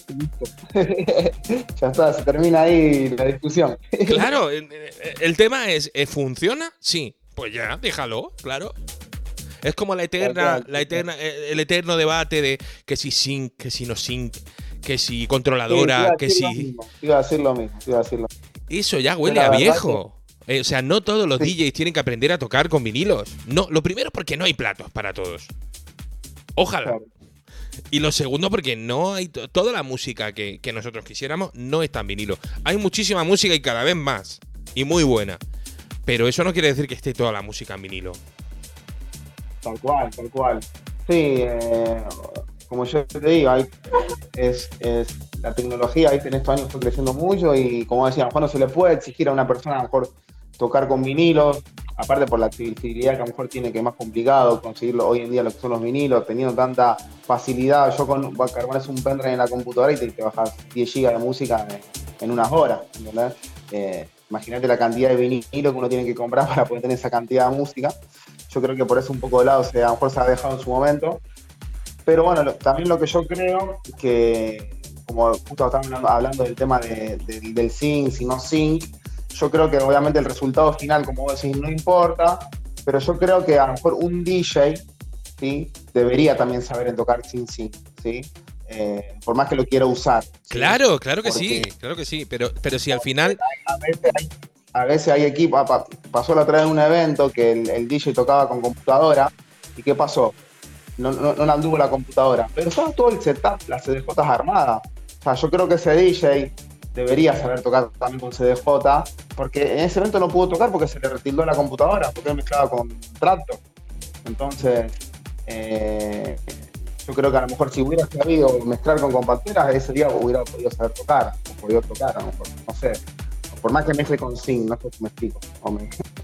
ya está, se termina ahí la discusión. Claro, el, el tema es, ¿eh, ¿funciona? Sí. Pues ya, déjalo, claro. Es como la eterna, la eterna, eh, el eterno debate de que si sync, que si no sync, que si controladora, Sí, que si. Iba a decir lo mismo, iba a decir lo mismo. Eso ya huele a viejo. Eh, o sea, no todos los Sí. DJs tienen que aprender a tocar con vinilos. No, lo primero porque no hay platos para todos. Ojalá. Claro. Y lo segundo porque no hay to- toda la música que, que nosotros quisiéramos no está en vinilo. Hay muchísima música y cada vez más. Y muy buena. Pero eso no quiere decir que esté toda la música en vinilo. Tal cual, tal cual. Sí, eh, como yo te digo, es, la tecnología ¿viste? en estos años está creciendo mucho y como decía, a lo mejor no se le puede exigir a una persona mejor tocar con vinilos, aparte por la accesibilidad que a lo mejor tiene que es más complicado conseguirlo hoy en día lo que son los vinilos, teniendo tanta facilidad. Yo con carbones un pendrive en la computadora y te, bajas 10 GB de música en, unas horas. Eh, Imagínate la cantidad de vinilo que uno tiene que comprar para poder tener esa cantidad de música. Yo creo que por eso un poco de lado se, a lo mejor se ha dejado en su momento. Pero bueno, lo- también lo que yo creo que, como justo estábamos hablando, hablando del tema de- del- del sync, si no sync, yo creo que obviamente el resultado final, como vos decís, no importa, pero yo creo que a lo mejor un DJ ¿sí? debería también saber en tocar sin sync, ¿sí? Eh, por más que lo quiera usar. ¿sí? Claro, claro que Porque- sí, claro que sí. Pero, pero si al final. a veces hay, a veces hay equipos, pa- pasó la otra vez un evento que el, DJ tocaba con computadora, ¿y qué pasó? No, anduvo la computadora, pero estaba todo el setup, las CDJ armadas. O sea, yo creo que ese DJ debería saber tocar también con CDJ, porque en ese evento no pudo tocar porque se le retildó la computadora, porque mezclaba con tracto. Entonces, eh, yo creo que a lo mejor si hubiera sabido mezclar con compacteras, ese día hubiera podido saber tocar, o podido tocar, a lo mejor, no sé. Por más que mezcle con Sing, no sé si me explico.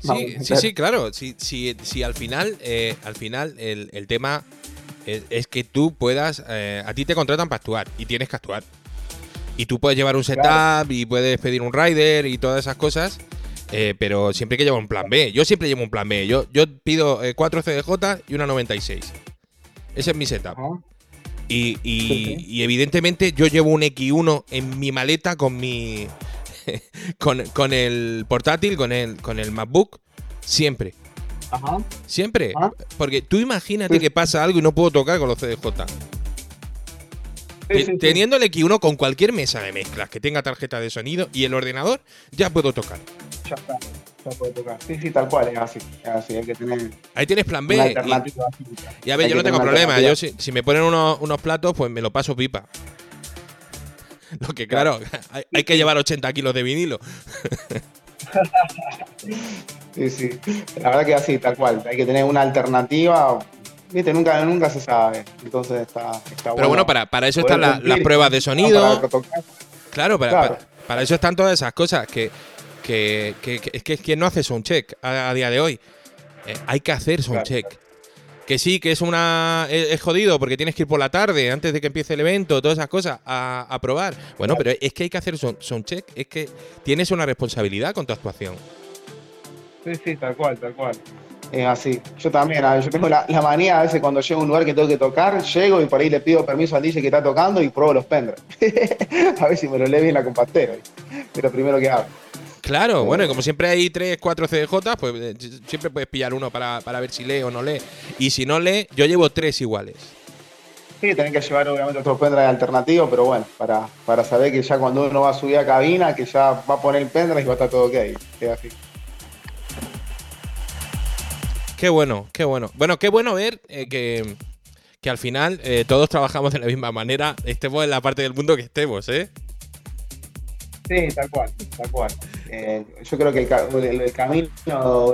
Sí, sí, sí, claro. Si, si, si al final, eh, al final el, el tema es, es que tú puedas. eh, a ti te contratan para actuar y tienes que actuar. Y tú puedes llevar un setup Claro. y puedes pedir un rider y todas esas cosas. eh, pero siempre hay que llevar un plan B. Yo siempre llevo un plan B. Yo, yo pido eh, 4 CDJ y una 96. Ese es mi setup. Y, y- Sí, sí. y evidentemente yo llevo un X1 en mi maleta con mi. con, con el portátil, con el, con el MacBook. Siempre. Ajá. Siempre. Porque tú imagínate Sí. que pasa algo y no puedo tocar con los CDJ. Sí, sí. Teniendo el X1 con cualquier mesa de mezclas que tenga tarjeta de sonido y el ordenador, ya puedo tocar. Ya está. Ya puede tocar. Sí, sí, tal cual, es así. Es así, hay que tener Ahí tienes plan B. Y, y a ver, Hay yo no tengo problema. Yo si, si me ponen unos, unos platos, pues me lo paso pipa. Lo que claro, hay, hay que llevar 80 kilos de vinilo. Sí, sí. La verdad que así, tal cual. Hay que tener una alternativa. Viste, nunca, nunca se sabe. Entonces está, está Pero bueno, para, para eso están la- las pruebas de No, sonido. para. Claro, para, Claro. para- para eso están todas esas cosas que, que, que- que- es que quien no hace soundcheck a, a día de hoy. Eh, hay que hacer soundcheck. Que sí, que es una es, es jodido porque tienes que ir por la tarde antes de que empiece el evento, todas esas cosas a, a probar. Bueno, pero es que hay que hacer sound- soundcheck, es que tienes una responsabilidad con tu actuación. Sí, sí, tal cual, tal cual. Es así. Yo también, a ver, yo tengo la, la manía a veces cuando llego a un lugar que tengo que tocar, llego y por ahí le pido permiso al DJ que está tocando y pruebo los pendrives. a ver si me lo lee bien la compactera. Es lo primero que hago. Claro, bueno, y como siempre hay 3, 4 CDJ, pues eh, siempre puedes pillar uno para, para ver si lee o no lee. Y si no lee, yo llevo tres iguales. Sí, tenés que llevar obviamente otros pendrives alternativos, pero bueno, para, para saber que ya cuando uno va a subir a cabina, que ya va a poner el pendrive y va a estar todo ok. Es así. Qué bueno, qué bueno. Bueno, qué bueno ver eh, que, que al final eh, todos trabajamos de la misma manera, estemos en la parte del mundo que estemos, ¿eh? Sí, tal cual, tal cual. Eh, yo creo que el, el- el camino,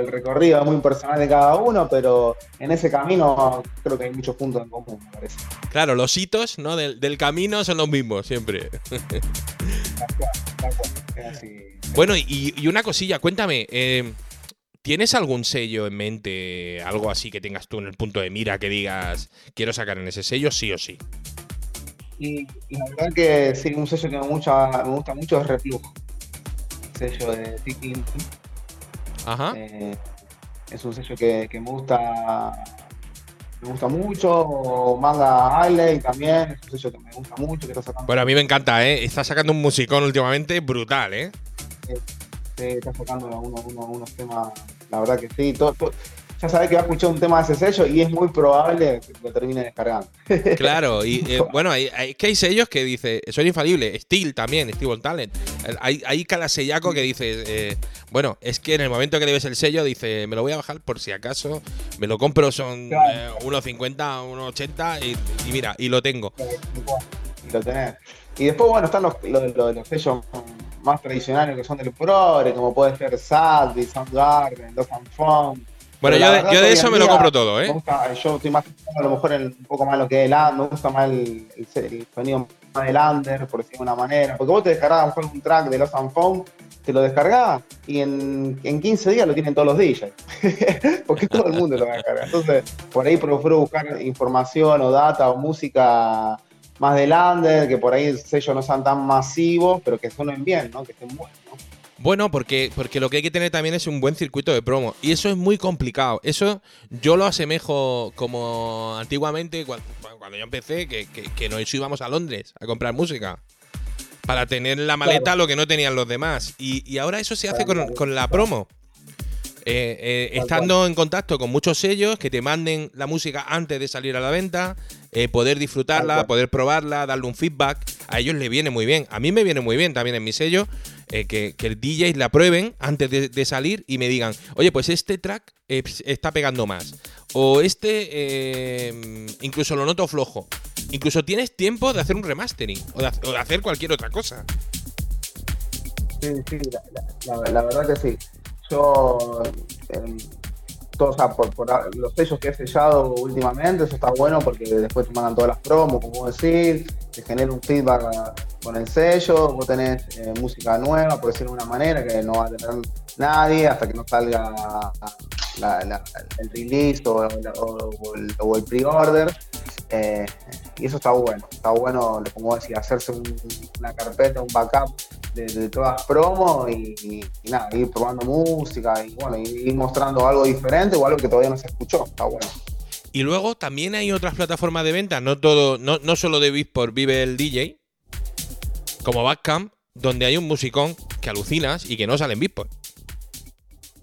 el recorrido es muy personal de cada uno, pero en ese camino creo que hay muchos puntos en común, me parece. Claro, los hitos ¿no? del, del camino son los mismos siempre. Bueno, y, y una cosilla, cuéntame, eh, ¿tienes algún sello en mente, algo así que tengas tú en el punto de mira que digas, quiero sacar en ese sello sí o sí? Y, y la verdad que sí, un sello que me gusta mucho es Reflujo. Sello de Tiki. Ajá. Eh, es un sello que, que me gusta me gusta mucho. Manga Alley también, es un sello que me gusta mucho, que está sacando, Bueno, a mí me encanta, ¿eh? Está sacando un musicón últimamente brutal, ¿eh? sí, está sacando uno- uno- unos temas, la verdad que sí. todo- todo- ya sabes que va a escuchar un tema de ese sello y es muy probable que lo termine descargando. Claro, y eh, bueno, hay, hay- es que hay sellos que dice, son infalibles. Steel también, Steel on Talent. El- Hay, hay cada sellaco que dice, eh, bueno, es que en el momento que le ves el sello, dice, me lo voy a bajar por si acaso, me lo compro, son Claro. eh, unos 50, unos 80 y, y mira, y lo tengo. y lo tenés. Y después, bueno, están los, los, los- los sellos más tradicionales que son del Progre, como puede ser Sadly, Soundgarden, Los Funk. Bueno, yo verdad yo de eso me lo compro todo, ¿eh? gusta- yo estoy más a lo mejor en un poco más lo que es el under, me gusta más el, el- el sonido más del under, por decirlo de una manera. Porque vos te descargás a lo mejor un track de Los Funk, te lo descargás y en, en 15 días lo tienen todos los DJs. Porque todo el mundo lo va a descargar. Entonces, por ahí prefiero buscar información o data o música más del under, que por ahí sellos no sean tan masivos, pero que suenen bien, ¿no? Que estén buenos, ¿no? Bueno, porque, porque lo que hay que tener también es un buen circuito de promo. Y eso es muy complicado. Eso yo lo asemejo como antiguamente cuando, cuando yo empecé, que, que, que nos íbamos a Londres a comprar música. Para tener en la maleta lo que no tenían los demás. Y, y ahora eso se hace con, con la promo. Eh, eh, estando en contacto con muchos sellos que te manden la música antes de salir a la venta, eh, poder disfrutarla, poder probarla, darle un feedback. A ellos les viene muy bien. A mí me viene muy bien también en mi sello eh, que, el DJ la prueben antes de, salir y me digan, oye, pues este track está pegando más. O este eh, incluso lo noto flojo. Incluso tienes tiempo de hacer un remastering o de, hacer cualquier otra cosa. Sí, sí, la- la verdad que sí. Yo, em, o sea, por, los sellos que he sellado últimamente, eso está bueno porque después te mandan todas las promos, como decir, te genera un feedback con el sello, vos tenés eh, música nueva, por decirlo de una manera, que no va a tener nadie hasta que no salga la- el release o, el, pre-order. Eh, y eso está bueno, está bueno, como decía, hacerse un- una carpeta, un backup de, de todas promos y, y- y nada, ir probando música y bueno, ir mostrando algo diferente o algo que todavía no se escuchó, está bueno. Y luego también hay otras plataformas de venta, no todo, no, no solo de Beatport vive el DJ, como Backcamp, donde hay un musicón que alucinas y que no sale en Beatport.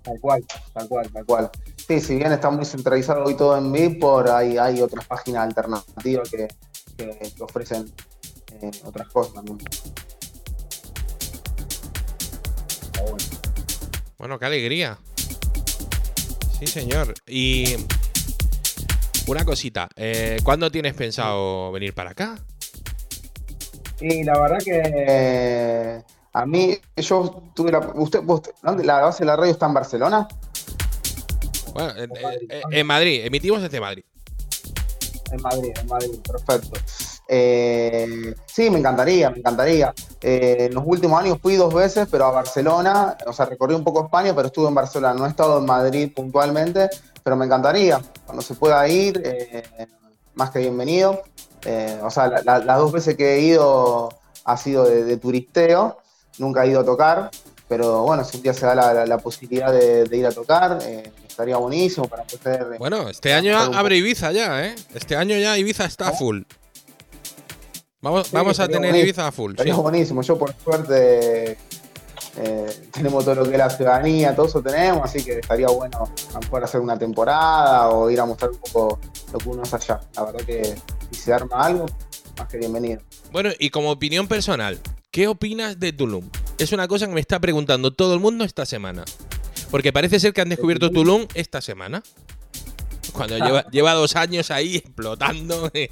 Tal cual, tal cual, tal cual. Sí, si bien está muy centralizado hoy todo en Beatport, hay, hay otras páginas alternativas que, que- que ofrecen eh, otras cosas también. Está bueno. Bueno, qué alegría. Sí, señor. Y una cosita, eh, ¿cuándo tienes pensado venir para acá? Y la verdad que eh, a mí, yo tuve la. Usted, vos- ¿dónde? ¿La base de la radio está en Barcelona? Bueno, en, en- en Madrid, emitimos desde Madrid. En Madrid, en Madrid, perfecto. Eh, sí, me encantaría, me encantaría. Eh, en los últimos años fui dos veces, pero a Barcelona, o sea, recorrí un poco España, pero estuve en Barcelona. No he estado en Madrid puntualmente, pero me encantaría. Cuando se pueda ir, eh, más que bienvenido. O sea, la- la- las dos veces que he ido ha sido de, de turisteo, nunca he ido a tocar, pero bueno, si un día se da la, posibilidad de, de ir a tocar, estaría buenísimo para poder... Bueno, este año abre Ibiza ya, ¿eh? Este año ya Ibiza está full. Vamos, Sí, vamos a tener. Ibiza full. sí. Estaría buenísimo. Yo, por suerte, eh, tenemos todo lo que es la ciudadanía, todo eso tenemos, así que estaría bueno a lo mejor hacer una temporada o ir a mostrar un poco lo que uno hace allá. La verdad que si se arma algo, más que bienvenido. Bueno, y como opinión personal, ¿qué opinas de Tulum? Es una cosa que me está preguntando todo el mundo esta semana. Porque parece ser que han descubierto Tulum esta semana. Cuando lleva, dos años ahí explotando. Sí,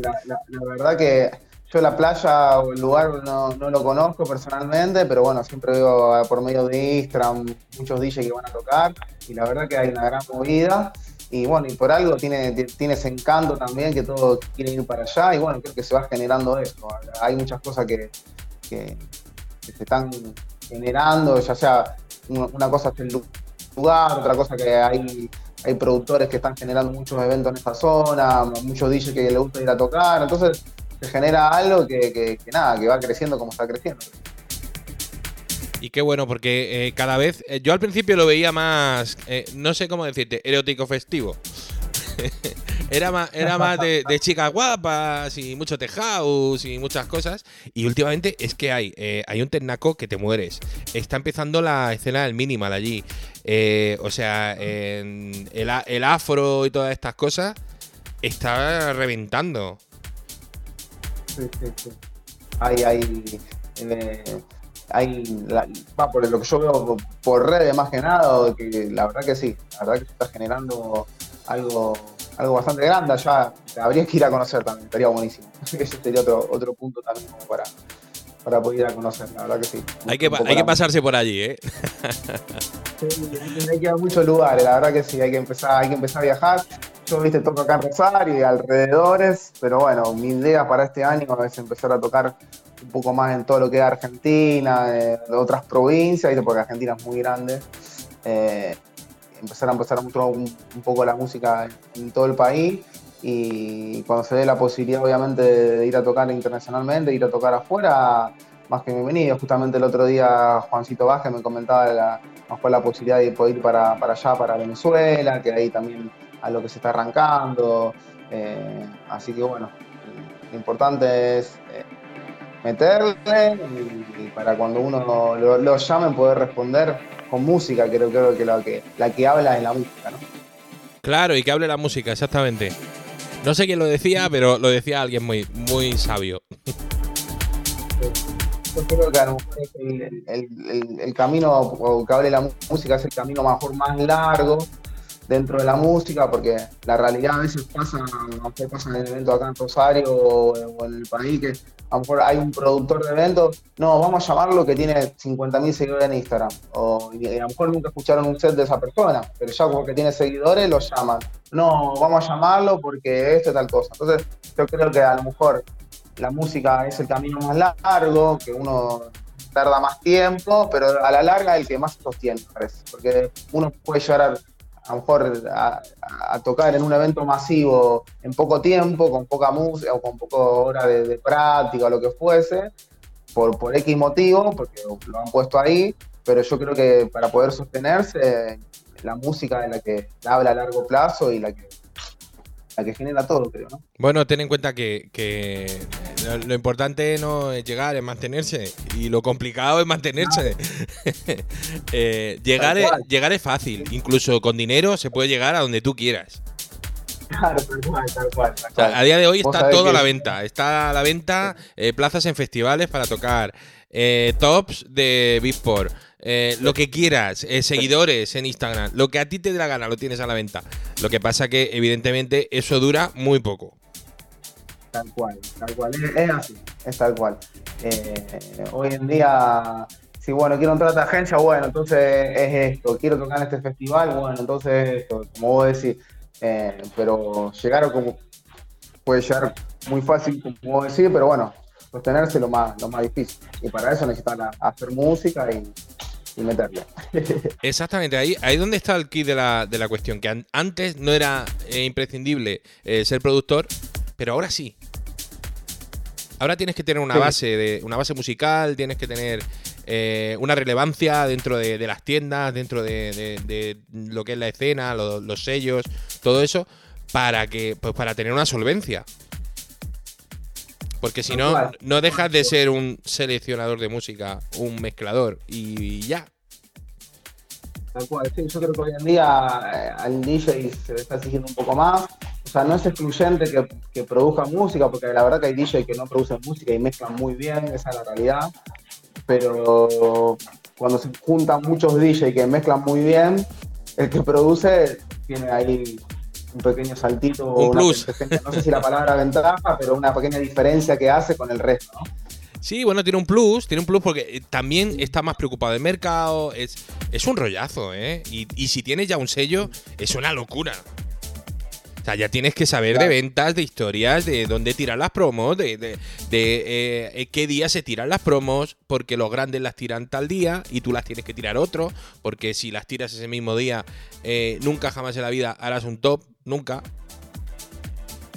la, verdad que yo la playa o el lugar no, lo conozco personalmente, pero bueno, siempre veo eh, por medio de Instagram muchos DJs que van a tocar y la verdad que hay una gran movida. Y bueno, y por algo tiene, ese encanto también que todos quieren ir para allá y bueno, creo que se va generando eso. Hay muchas cosas que, se están generando, ya sea una, cosa es el lugar, otra cosa que hay hay productores que están generando muchos eventos en esta zona, muchos DJs que les gusta ir a tocar, entonces se genera algo que, que- que nada, que va creciendo como está creciendo. Y qué bueno, porque eh, cada vez. eh, yo al principio lo veía más. eh, no sé cómo decirte, erótico festivo. era más, era más de, chicas guapas y mucho house y muchas cosas. Y últimamente es que hay, eh, hay un ternaco que te mueres. Está empezando la escena del minimal allí. Eh, o sea, en el, el afro y todas estas cosas está reventando. Sí, sí, sí. Hay, hay, eh, hay va, por lo que yo veo por redes más que nada, que la verdad que sí, la verdad que se está generando algo, algo bastante grande allá. Habría que ir a conocer también, estaría buenísimo. Ese sería otro, otro punto también como para, para poder ir a conocer, la verdad que sí. Hay que, hay que pasarse por allí, ¿eh? Sí, hay que- ir a muchos lugares, la verdad que sí, hay que empezar, hay que empezar a viajar. Yo, viste, toco acá en Rosario y alrededores, pero bueno, mi idea para este año es empezar a tocar un poco más en todo lo que es Argentina, eh, de otras provincias, ¿viste? porque Argentina es muy grande. Eh, empezar a empezar a mostrar un, poco la música en, todo el país y cuando se dé la posibilidad, obviamente, de ir a tocar internacionalmente, ir a tocar afuera, más que bienvenido. Justamente el otro día Juancito Vázquez me comentaba la, la posibilidad de poder ir para, allá, para Venezuela, que ahí también a lo que se está arrancando. Eh, así que bueno, lo importante es eh, meterle y, para cuando uno lo, lo, lo llame poder responder con música, creo, creo que, la que la que habla es la música, ¿no? Claro, y que hable la música, exactamente. No sé quién lo decía, pero lo decía alguien muy, muy sabio. Yo creo que a lo mejor el, el- el- el camino o que hable la música es el camino mejor más largo dentro de la música, porque la realidad a veces pasa, a lo mejor pasa en el evento acá en Rosario o en el país, que a lo mejor hay un productor de eventos, no, vamos a llamarlo que tiene 50.000 seguidores en Instagram, o a lo mejor nunca escucharon un set de esa persona, pero ya porque tiene seguidores lo llaman. No, vamos a llamarlo porque esto tal cosa. Entonces, yo creo que a lo mejor la música es el camino más largo, que uno tarda más tiempo, pero a la larga el que más sostiene, parece. Porque uno puede llegar a, a lo mejor a, tocar en un evento masivo en poco tiempo, con poca música o con poca hora de, de práctica o lo que fuese, por, por X motivo, porque lo han puesto ahí, pero yo creo que para poder sostenerse, la música es la que habla a largo plazo y la que, la que genera todo, creo, ¿no? Bueno, ten en cuenta que, que lo, lo importante no es llegar, es mantenerse. Y lo complicado es mantenerse. Eh, llegar, es, cual. llegar es fácil. Incluso con dinero se puede llegar a donde tú quieras. Claro, tal cual, tal cual. tal O sea, cual. a día de hoy está todo a la venta. Está a la venta eh, plazas en festivales para tocar. eh, tops de Beatport. Eh, lo que quieras, eh, seguidores en Instagram, lo que a ti te dé la gana lo tienes a la venta. Lo que pasa que evidentemente eso dura muy poco. Tal cual, tal cual. Es, así, es tal cual. Eh, hoy en día, si bueno, quiero entrar a esta agencia, bueno, entonces es esto. Quiero tocar en este festival, bueno, entonces es esto, como vos decís. Eh, pero llegar a como. Puede llegar muy fácil, como vos decís, pero bueno, sostenerse lo más, lo más difícil. Y para eso necesitan hacer música y, y. Exactamente, ahí, ahí donde está el kit de la, de la cuestión, que an- antes no era eh, imprescindible eh, ser productor, pero ahora sí. Ahora tienes que tener una Sí. base de una base musical, tienes que tener eh, una relevancia dentro de, de las tiendas, dentro de, de- de lo que es la escena, lo- los sellos, todo eso, para que, pues para tener una solvencia. Porque si no, no dejas de ser un seleccionador de música, un mezclador, y ya. Tal cual, sí, yo creo que hoy en día eh, al DJ se le está exigiendo un poco más. O sea, no es excluyente que, que produzca música, porque la verdad que hay DJ que no producen música y mezclan muy bien, esa es la realidad. Pero cuando se juntan muchos DJ que mezclan muy bien, el que produce tiene ahí un pequeño saltito, Un una plus. pequeña- no sé si la palabra ventaja, pero una pequeña diferencia que hace con el resto, ¿no? Sí, bueno, tiene un plus, tiene un plus porque eh, también está más preocupado del mercado, es, es un rollazo, ¿eh? Y, y si tienes ya un sello, es una locura. O sea, ya tienes que saber de ventas, de historias, de dónde tirar las promos, de, de- de, eh, eh, qué día se tiran las promos, porque los grandes las tiran tal día y tú las tienes que tirar otro, porque si las tiras ese mismo día, eh, nunca jamás en la vida harás un top, nunca.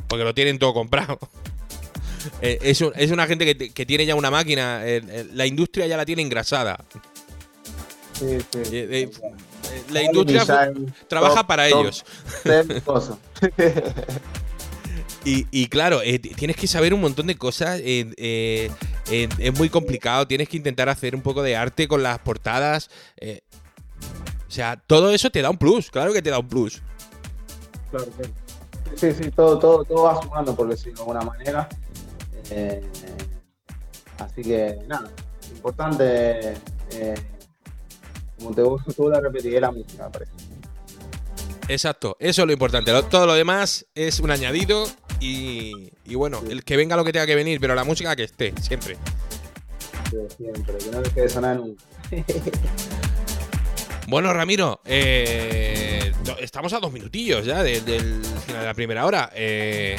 Porque lo tienen todo comprado. Eh, es, un- es una gente que, que tiene ya una máquina, eh, la industria ya la tiene engrasada. Sí, sí. Eh, eh, la industria trabaja top- para top ellos. Y, y claro, tienes que saber un montón de cosas. es muy complicado. Tienes que intentar hacer un poco de arte con las portadas. o sea, todo eso te da un plus. Claro que te da un plus. Claro, claro. Sí, sí, todo, todo, todo va sumando, por decirlo de alguna manera. Eh, así que, nada, importante, eh, como te, vu- te vuelvo a repetir, es la música, me parece. Exacto, eso es lo importante. Lo- todo lo demás es un añadido. Y, y bueno, el que venga lo que tenga que venir, pero la música que esté, siempre. Siempre, que no deje de sonar nunca. Bueno, Ramiro, eh, estamos a dos minutillos ya de- del final de la primera hora. Eh,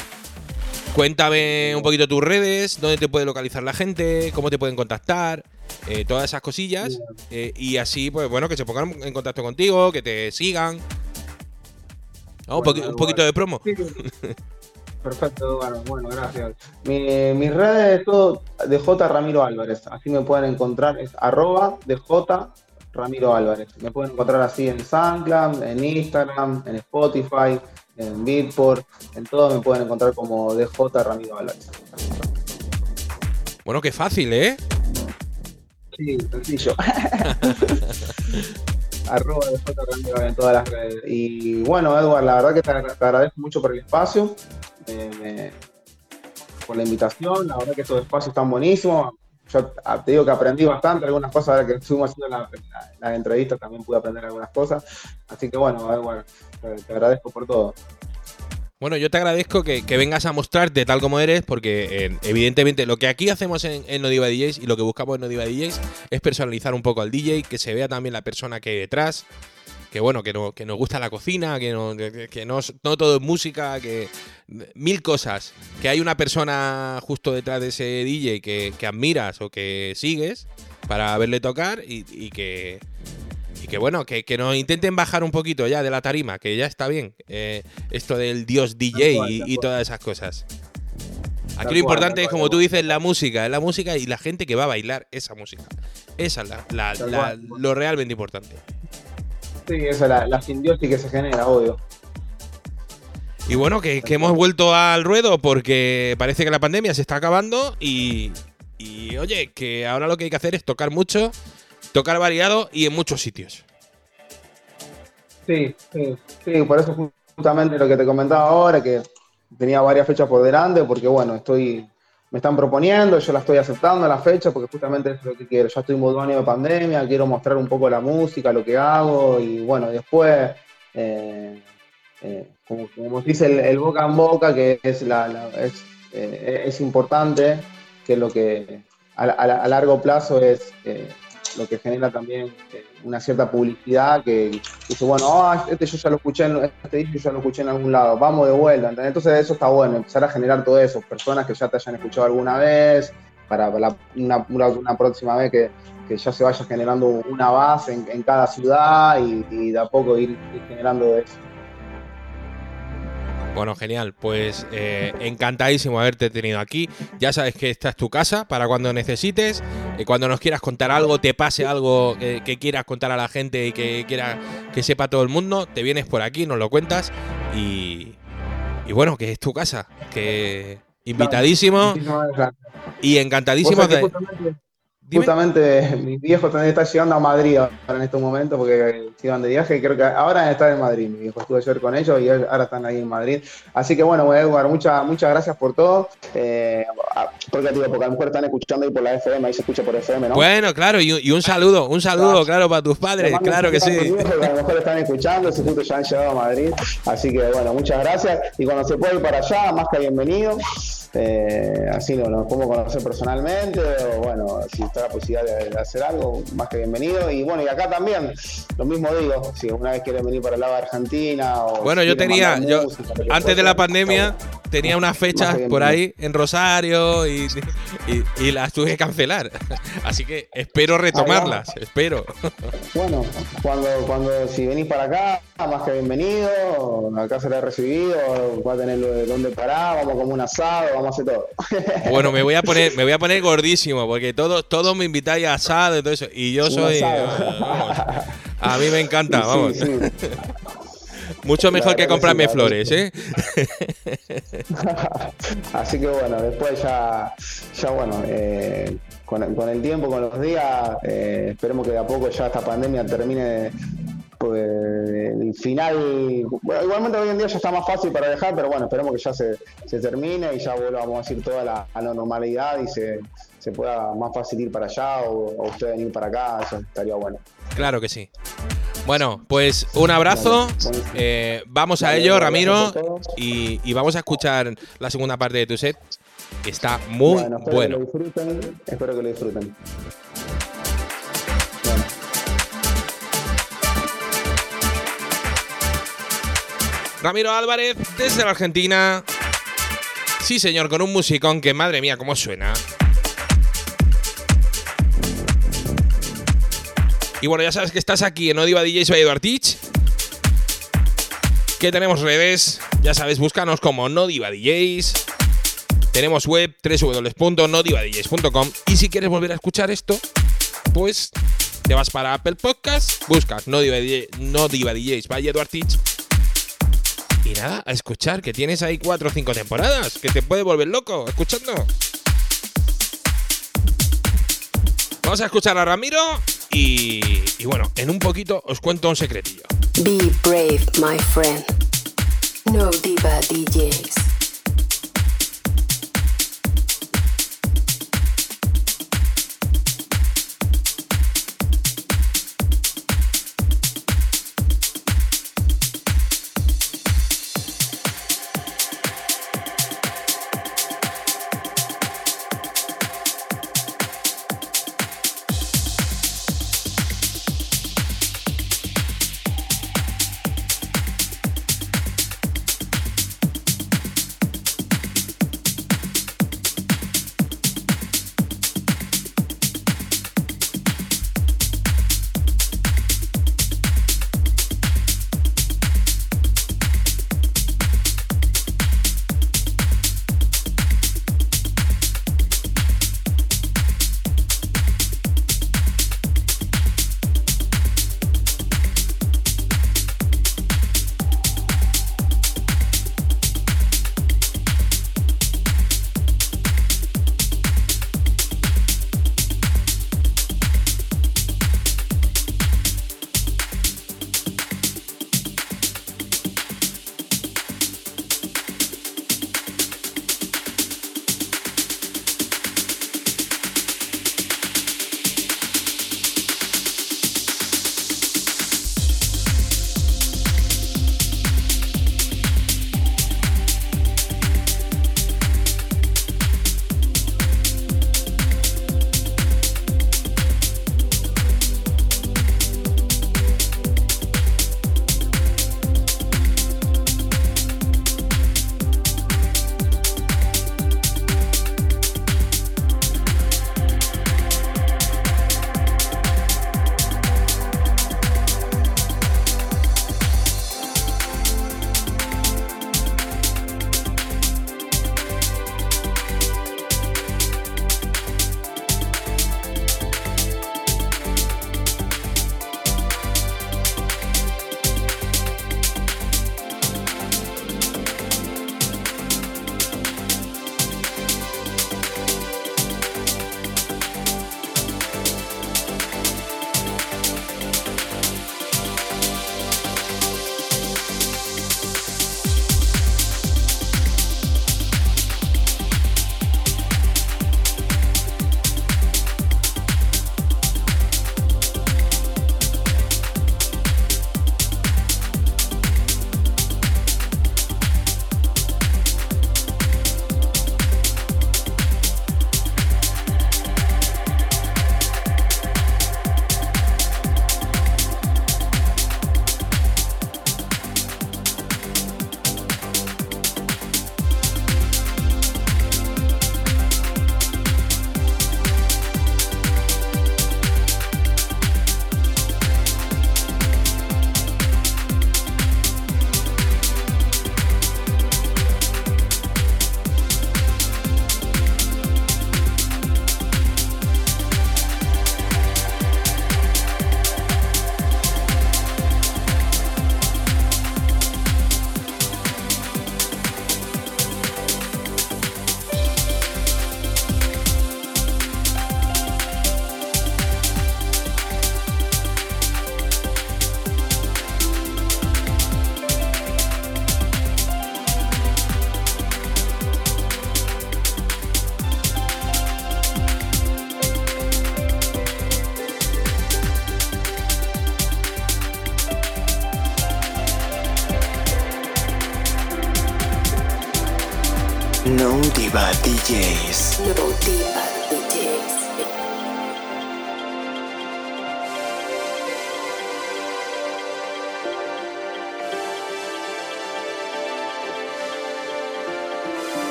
cuéntame un poquito tus redes, dónde te puede localizar la gente, cómo te pueden contactar, eh, todas esas cosillas. y así, pues bueno, que se pongan en contacto contigo, que te sigan. ¿No? un, Bueno, poquito de promo. Sí. Perfecto, bueno, bueno, gracias. Mi, mis redes es todo de J Ramiro Álvarez, así me pueden encontrar, es arroba de J Ramiro Álvarez. Me pueden encontrar así en SoundCloud, en Instagram, en Spotify, en Beatport, en todo me pueden encontrar como DJ Ramiro Álvarez. Bueno, qué fácil, ¿eh? Sí, sencillo. Arroba de J Ramiro en todas las redes. Y bueno, Edward, la verdad que te, agra- te agradezco mucho por el espacio, eh, me- por la invitación. La verdad que estos espacios están buenísimos. Yo ah, te digo que aprendí bastante algunas cosas, ahora que estuvimos haciendo la- la- las entrevistas también pude aprender algunas cosas, así que bueno, te agradezco por todo. Bueno, yo te agradezco que, que vengas a mostrarte tal como eres, porque eh, evidentemente lo que aquí hacemos en, en No Diva DJs y lo que buscamos en No Diva DJs es personalizar un poco al DJ, que se vea también la persona que hay detrás, que bueno, que, no, que nos gusta la cocina, que, no, que, que no, todo es música, que mil cosas, que hay una persona justo detrás de ese DJ que, que admiras o que sigues para verle tocar y, y que... Y que bueno, que, que nos intenten bajar un poquito ya de la tarima, que ya está bien. eh, esto del dios DJ cual, y, todas esas cosas. Aquí lo importante es, como tú dices, la música, es la música y la gente que va a bailar esa música. Esa es la, la- lo realmente importante. Sí, esa es la, la simbiosis que se genera, obvio. Y bueno, que, que hemos vuelto al ruedo porque parece que la pandemia se está acabando y, y, oye, que ahora lo que hay que hacer es tocar mucho, tocar variado y en muchos sitios. Sí, sí, sí, por eso justamente lo que te comentaba ahora, que tenía varias fechas por delante, porque bueno, estoy, me están proponiendo, yo la estoy aceptando las fechas, porque justamente es lo que quiero. Ya estoy en año de pandemia, quiero mostrar un poco la música, lo que hago, y bueno, después, eh, eh, como, como dice el, boca en boca, que es, la, la- es, eh, es importante, que lo que a, a- a largo plazo es eh, lo que genera también eh, una cierta publicidad que dice, bueno, ah, este yo ya lo escuché, en, este disco yo ya lo escuché en algún lado, vamos de vuelta, ¿entendés? Entonces eso está bueno, empezar a generar todo eso, personas que ya te hayan escuchado alguna vez, para una, una- próxima vez que, que ya se vaya generando una base en, cada ciudad y, y de a poco ir, ir generando eso. Bueno, genial. Pues eh, encantadísimo haberte tenido aquí. Ya sabes que esta es tu casa para cuando necesites. eh, cuando nos quieras contar algo, te pase algo que, que quieras contar a la gente y que quiera que sepa todo el mundo, te vienes por aquí, nos lo cuentas. Y, y bueno, que es tu casa. Que invitadísimo y encantadísimo que de. Justamente- Dime. Justamente mis viejos también están llegando a Madrid ahora en estos momentos porque se iban de viaje y creo que ahora están en Madrid. Mi viejo estuve ayer con ellos y ahora están ahí en Madrid. Así que bueno, Edward, muchas muchas gracias por todo. Eh, porque, digo, porque a lo mejor están escuchando ahí por la FM, ahí se escucha por FM, ¿no? Bueno, claro, y, un- y un saludo, un saludo, claro, para tus padres, claro que sí. viejos, que a lo mejor están escuchando, si justo ya han llegado a Madrid. Así que bueno, muchas gracias. Y cuando se puede ir para allá, más que bienvenido. Eh, así no, nos podemos conocer personalmente, o bueno, si está la posibilidad de, de hacer algo, más que bienvenido. Y bueno, y acá también, lo mismo digo, si una vez quieren venir para el lado de Argentina o Bueno, si yo tenía, yo música, lo antes de la pandemia tenía unas fechas por ahí en Rosario y, y- y las tuve que cancelar. Así que espero retomarlas, espero. Bueno, cuando, cuando si venís para acá, más que bienvenido, acá será recibido, va a tener lo- donde parar, vamos como un asado, vamos a hacer todo. Bueno, me voy a poner, me voy a poner gordísimo, porque todos todos me invitáis a asado y todo eso. Y yo soy. vamos, a mí me encanta, vamos. sí. Mucho mejor que comprarme sí, flores, ¿eh? Así que bueno, después ya, ya bueno, eh, con, con el tiempo, con los días, eh, esperemos que de a poco ya esta pandemia termine pues, el final. Bueno, igualmente hoy en día ya está más fácil para dejar, pero bueno, esperemos que ya se, se termine y ya volvamos a decir toda la, a la normalidad y se, se pueda más fácil ir para allá o, o usted venir para acá, eso estaría bueno. Claro que sí. Bueno, pues un abrazo. Eh, vamos a ello, Ramiro. Y, y vamos a escuchar la segunda parte de tu set. Que está muy bueno, espero bueno. que lo disfruten, espero que lo disfruten. Ramiro Álvarez, desde la Argentina. Sí, señor, con un musicón que, madre mía, cómo suena. Y bueno, ya sabes que estás aquí en Odiva DJs by Eduard Teach. Que tenemos redes, ya sabes, búscanos como No Diva DJs. Tenemos web www.nodivadjs.com y si quieres volver a escuchar esto, pues te vas para Apple Podcast, buscas No Diva, DJ no Diva DJs by Eduard Teach y nada, a escuchar, que tienes ahí cuatro o cinco temporadas, que te puede volver loco escuchando. Vamos a escuchar a Ramiro y, y bueno, en un poquito os cuento un secretillo. Be brave, my friend. No diva DJs.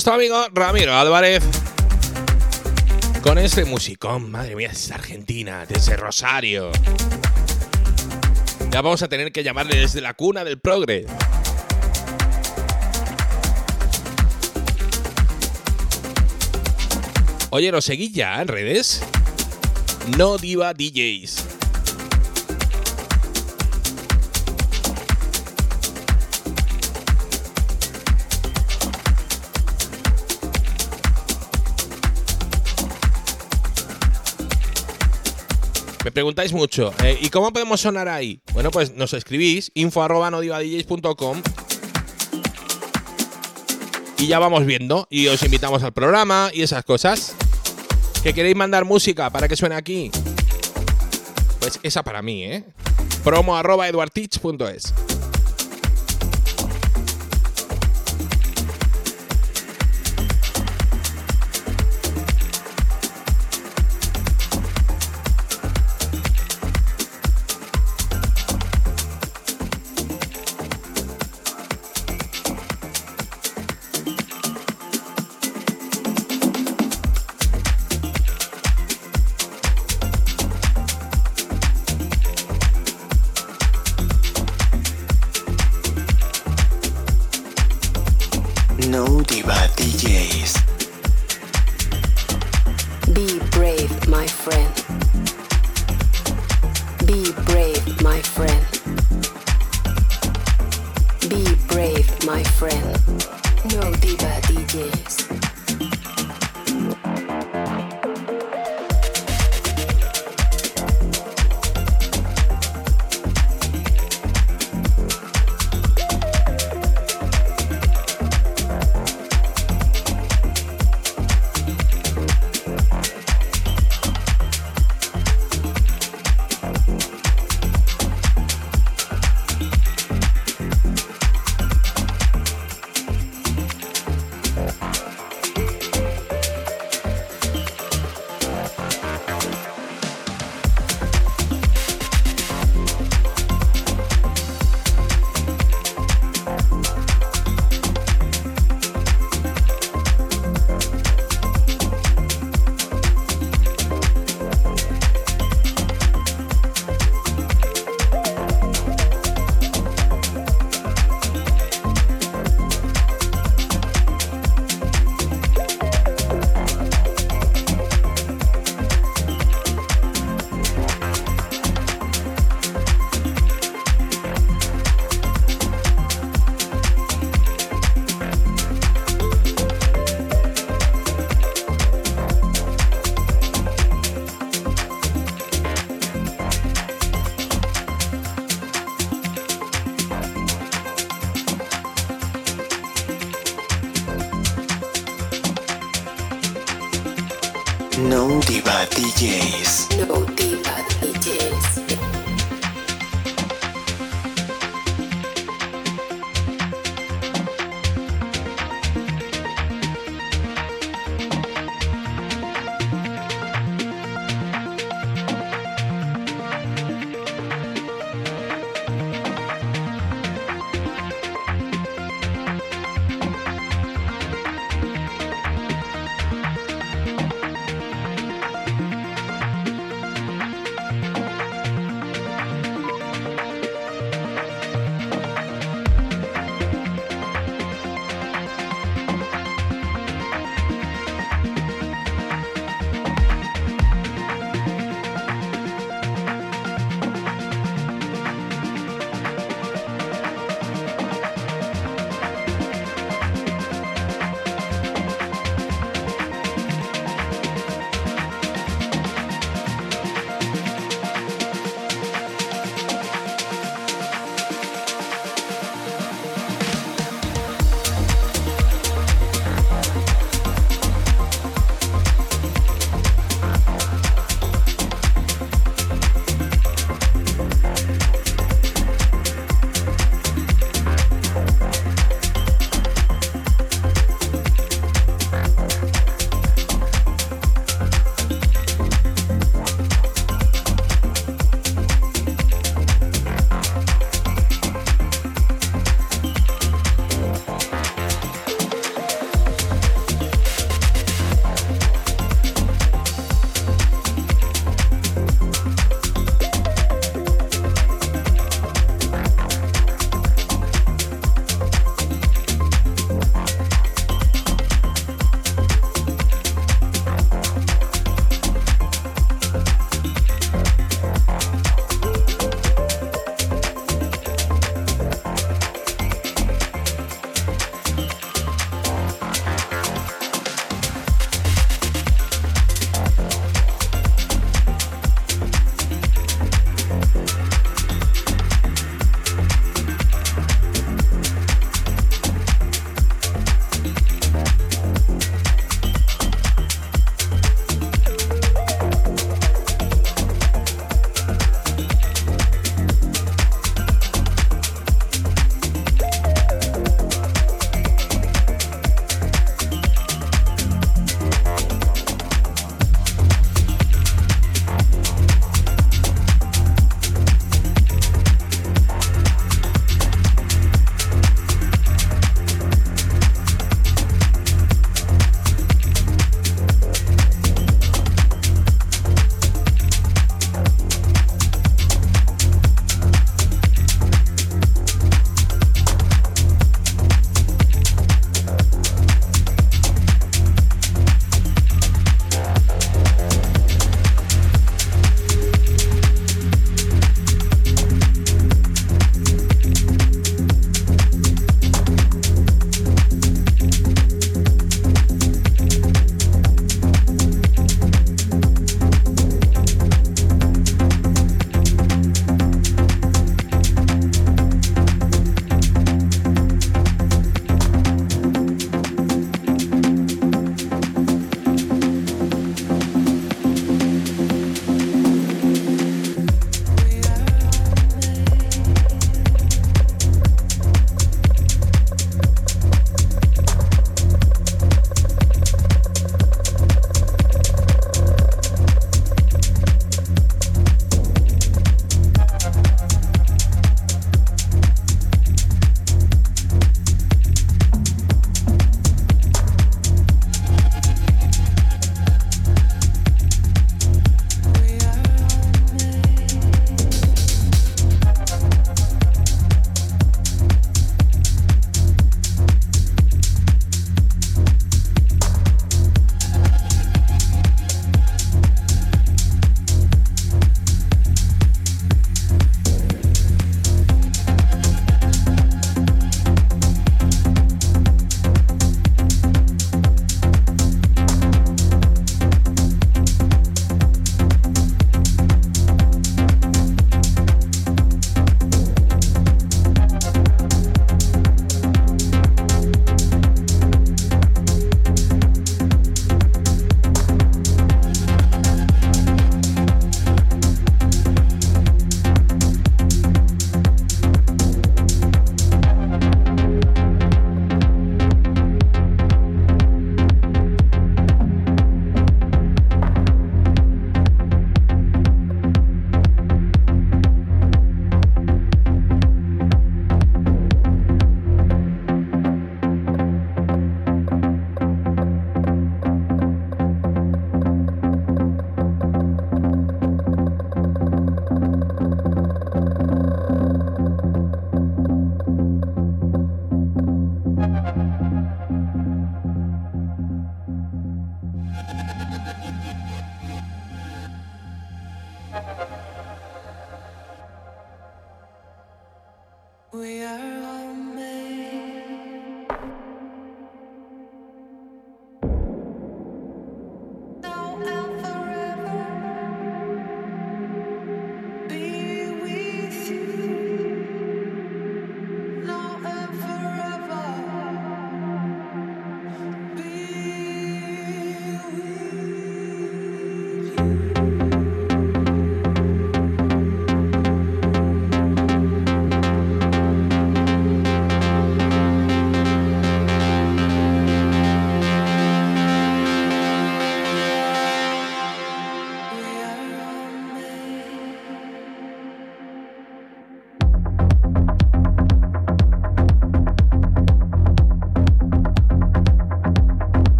Nuestro amigo Ramiro Álvarez. Con este musicón, madre mía, es Argentina, desde Rosario. Ya vamos a tener que llamarle desde la cuna del progre. Oye, ¿nos seguís ya en redes? No Diva DJs. Preguntáis mucho, eh, ¿y cómo podemos sonar ahí? Bueno, pues nos escribís info arroba y ya vamos viendo y os invitamos al programa y esas cosas. ¿Que queréis mandar música para que suene aquí? Pues esa para mí, ¿eh? Promo arroba.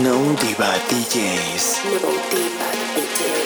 No Diva DJs. No.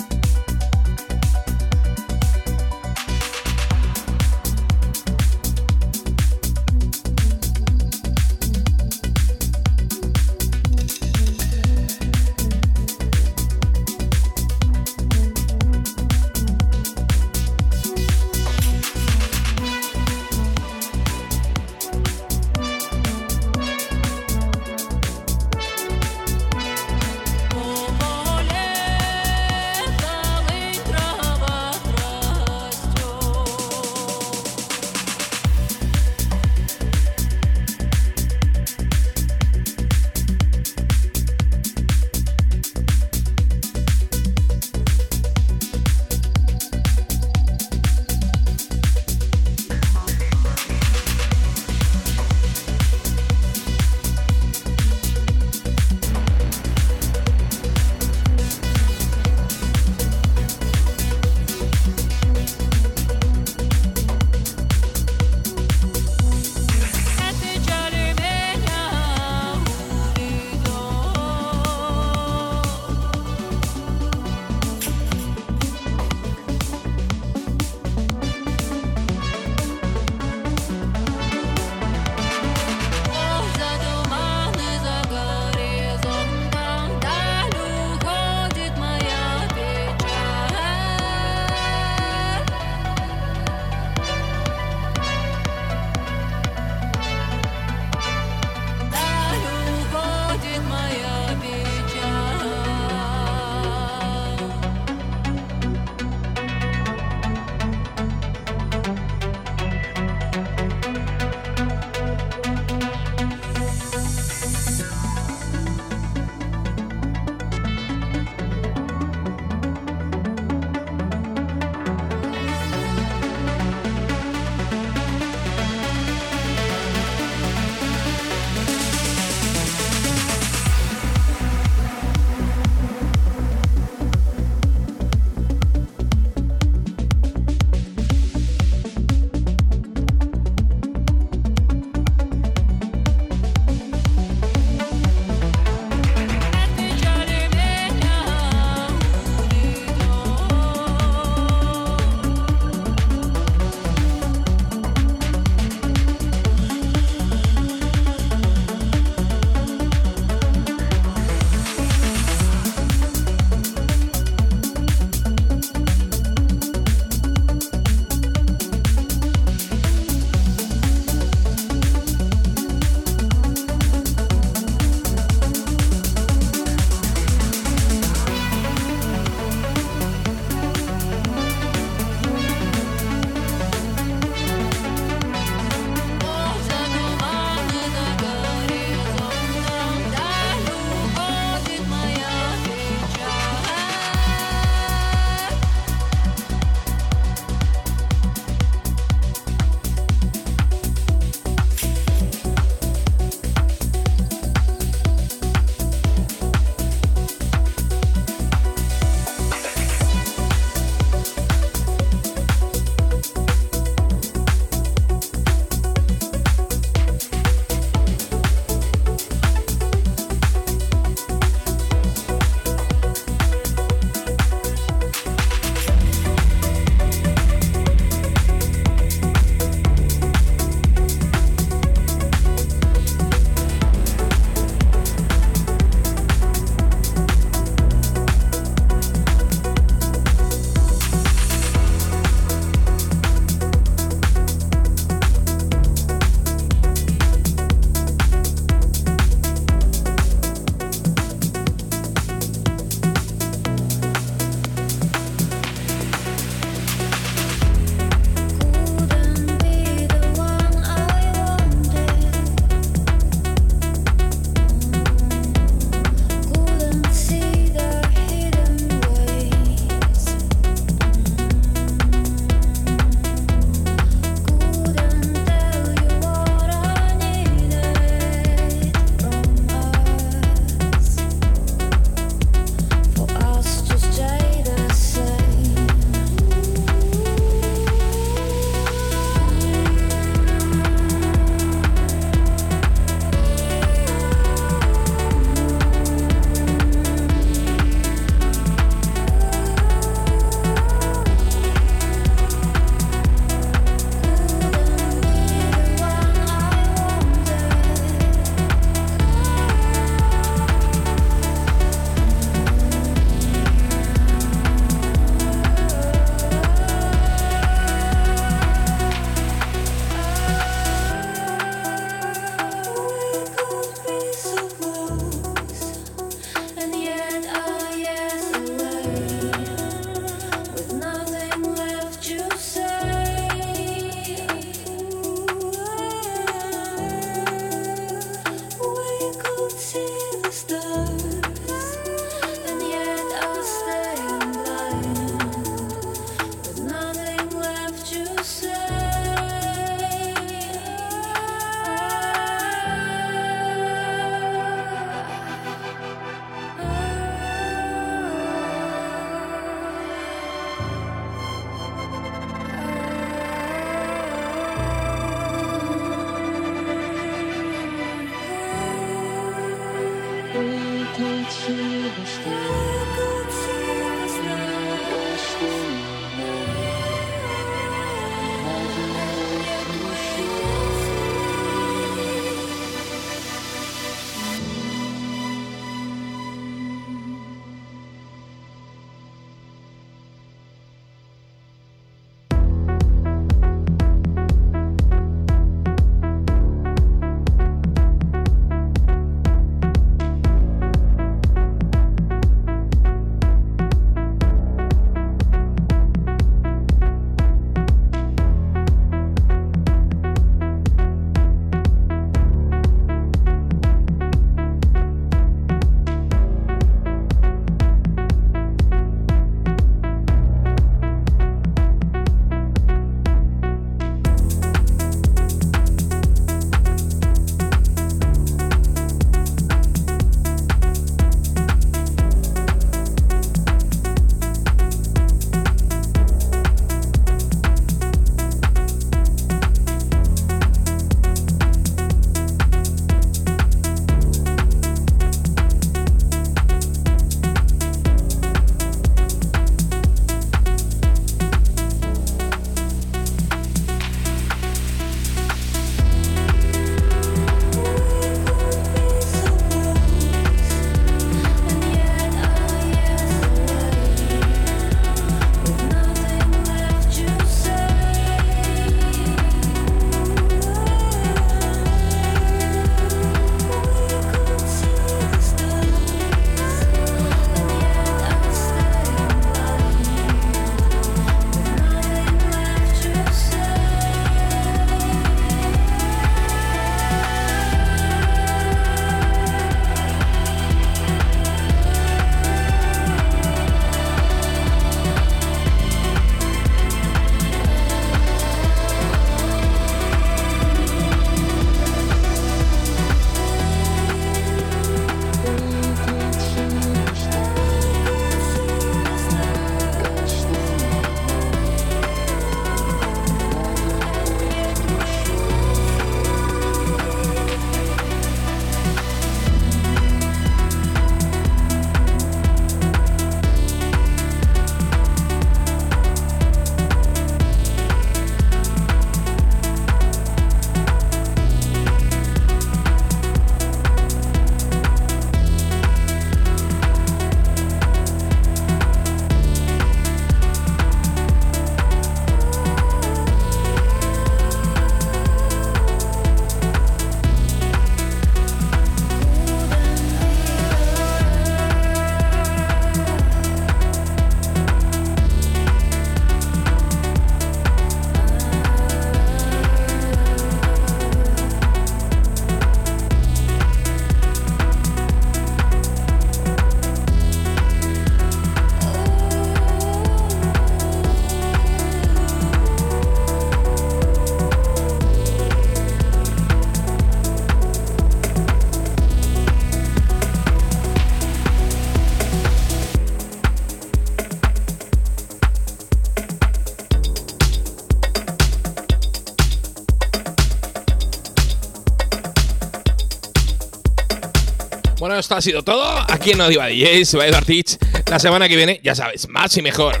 Esto ha sido todo. Aquí en No Diva se va Eduard Teach. La semana que viene, ya sabes, más y mejor.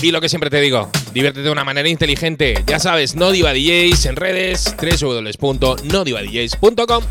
Y lo que siempre te digo, diviértete de una manera inteligente. Ya sabes, No Diva DJs en redes, www.nodivadjs.com.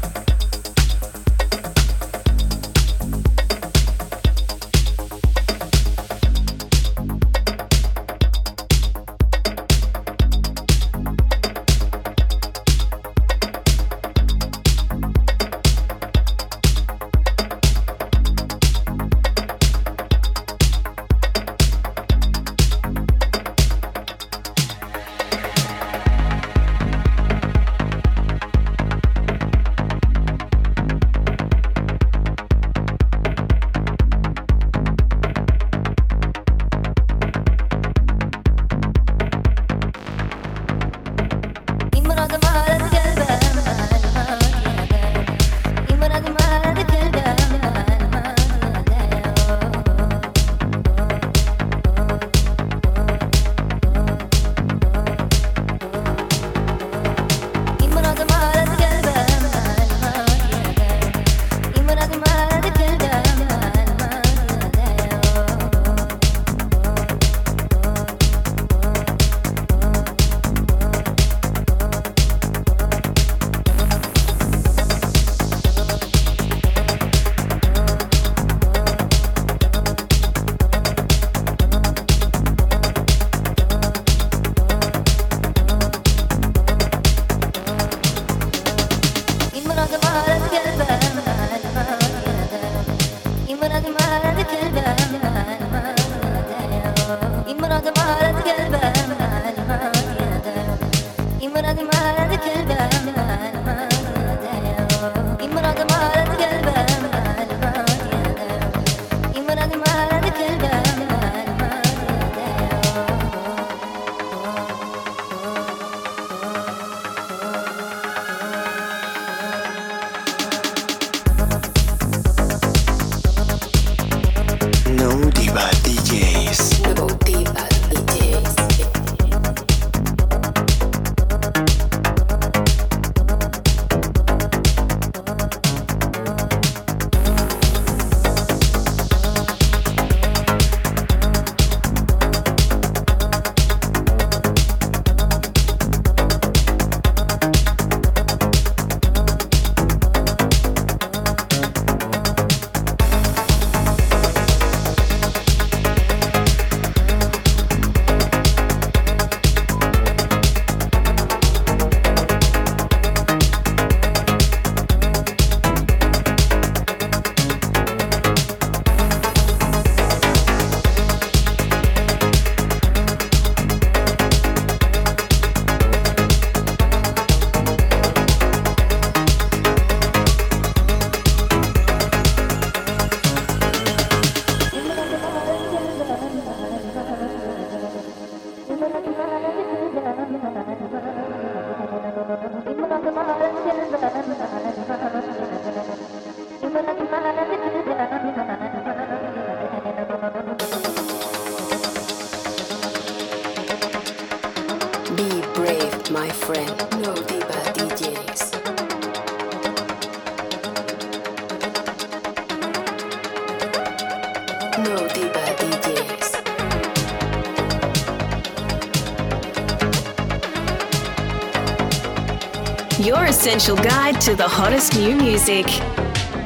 essential guide to the hottest new music.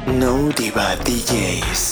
No Diva DJs.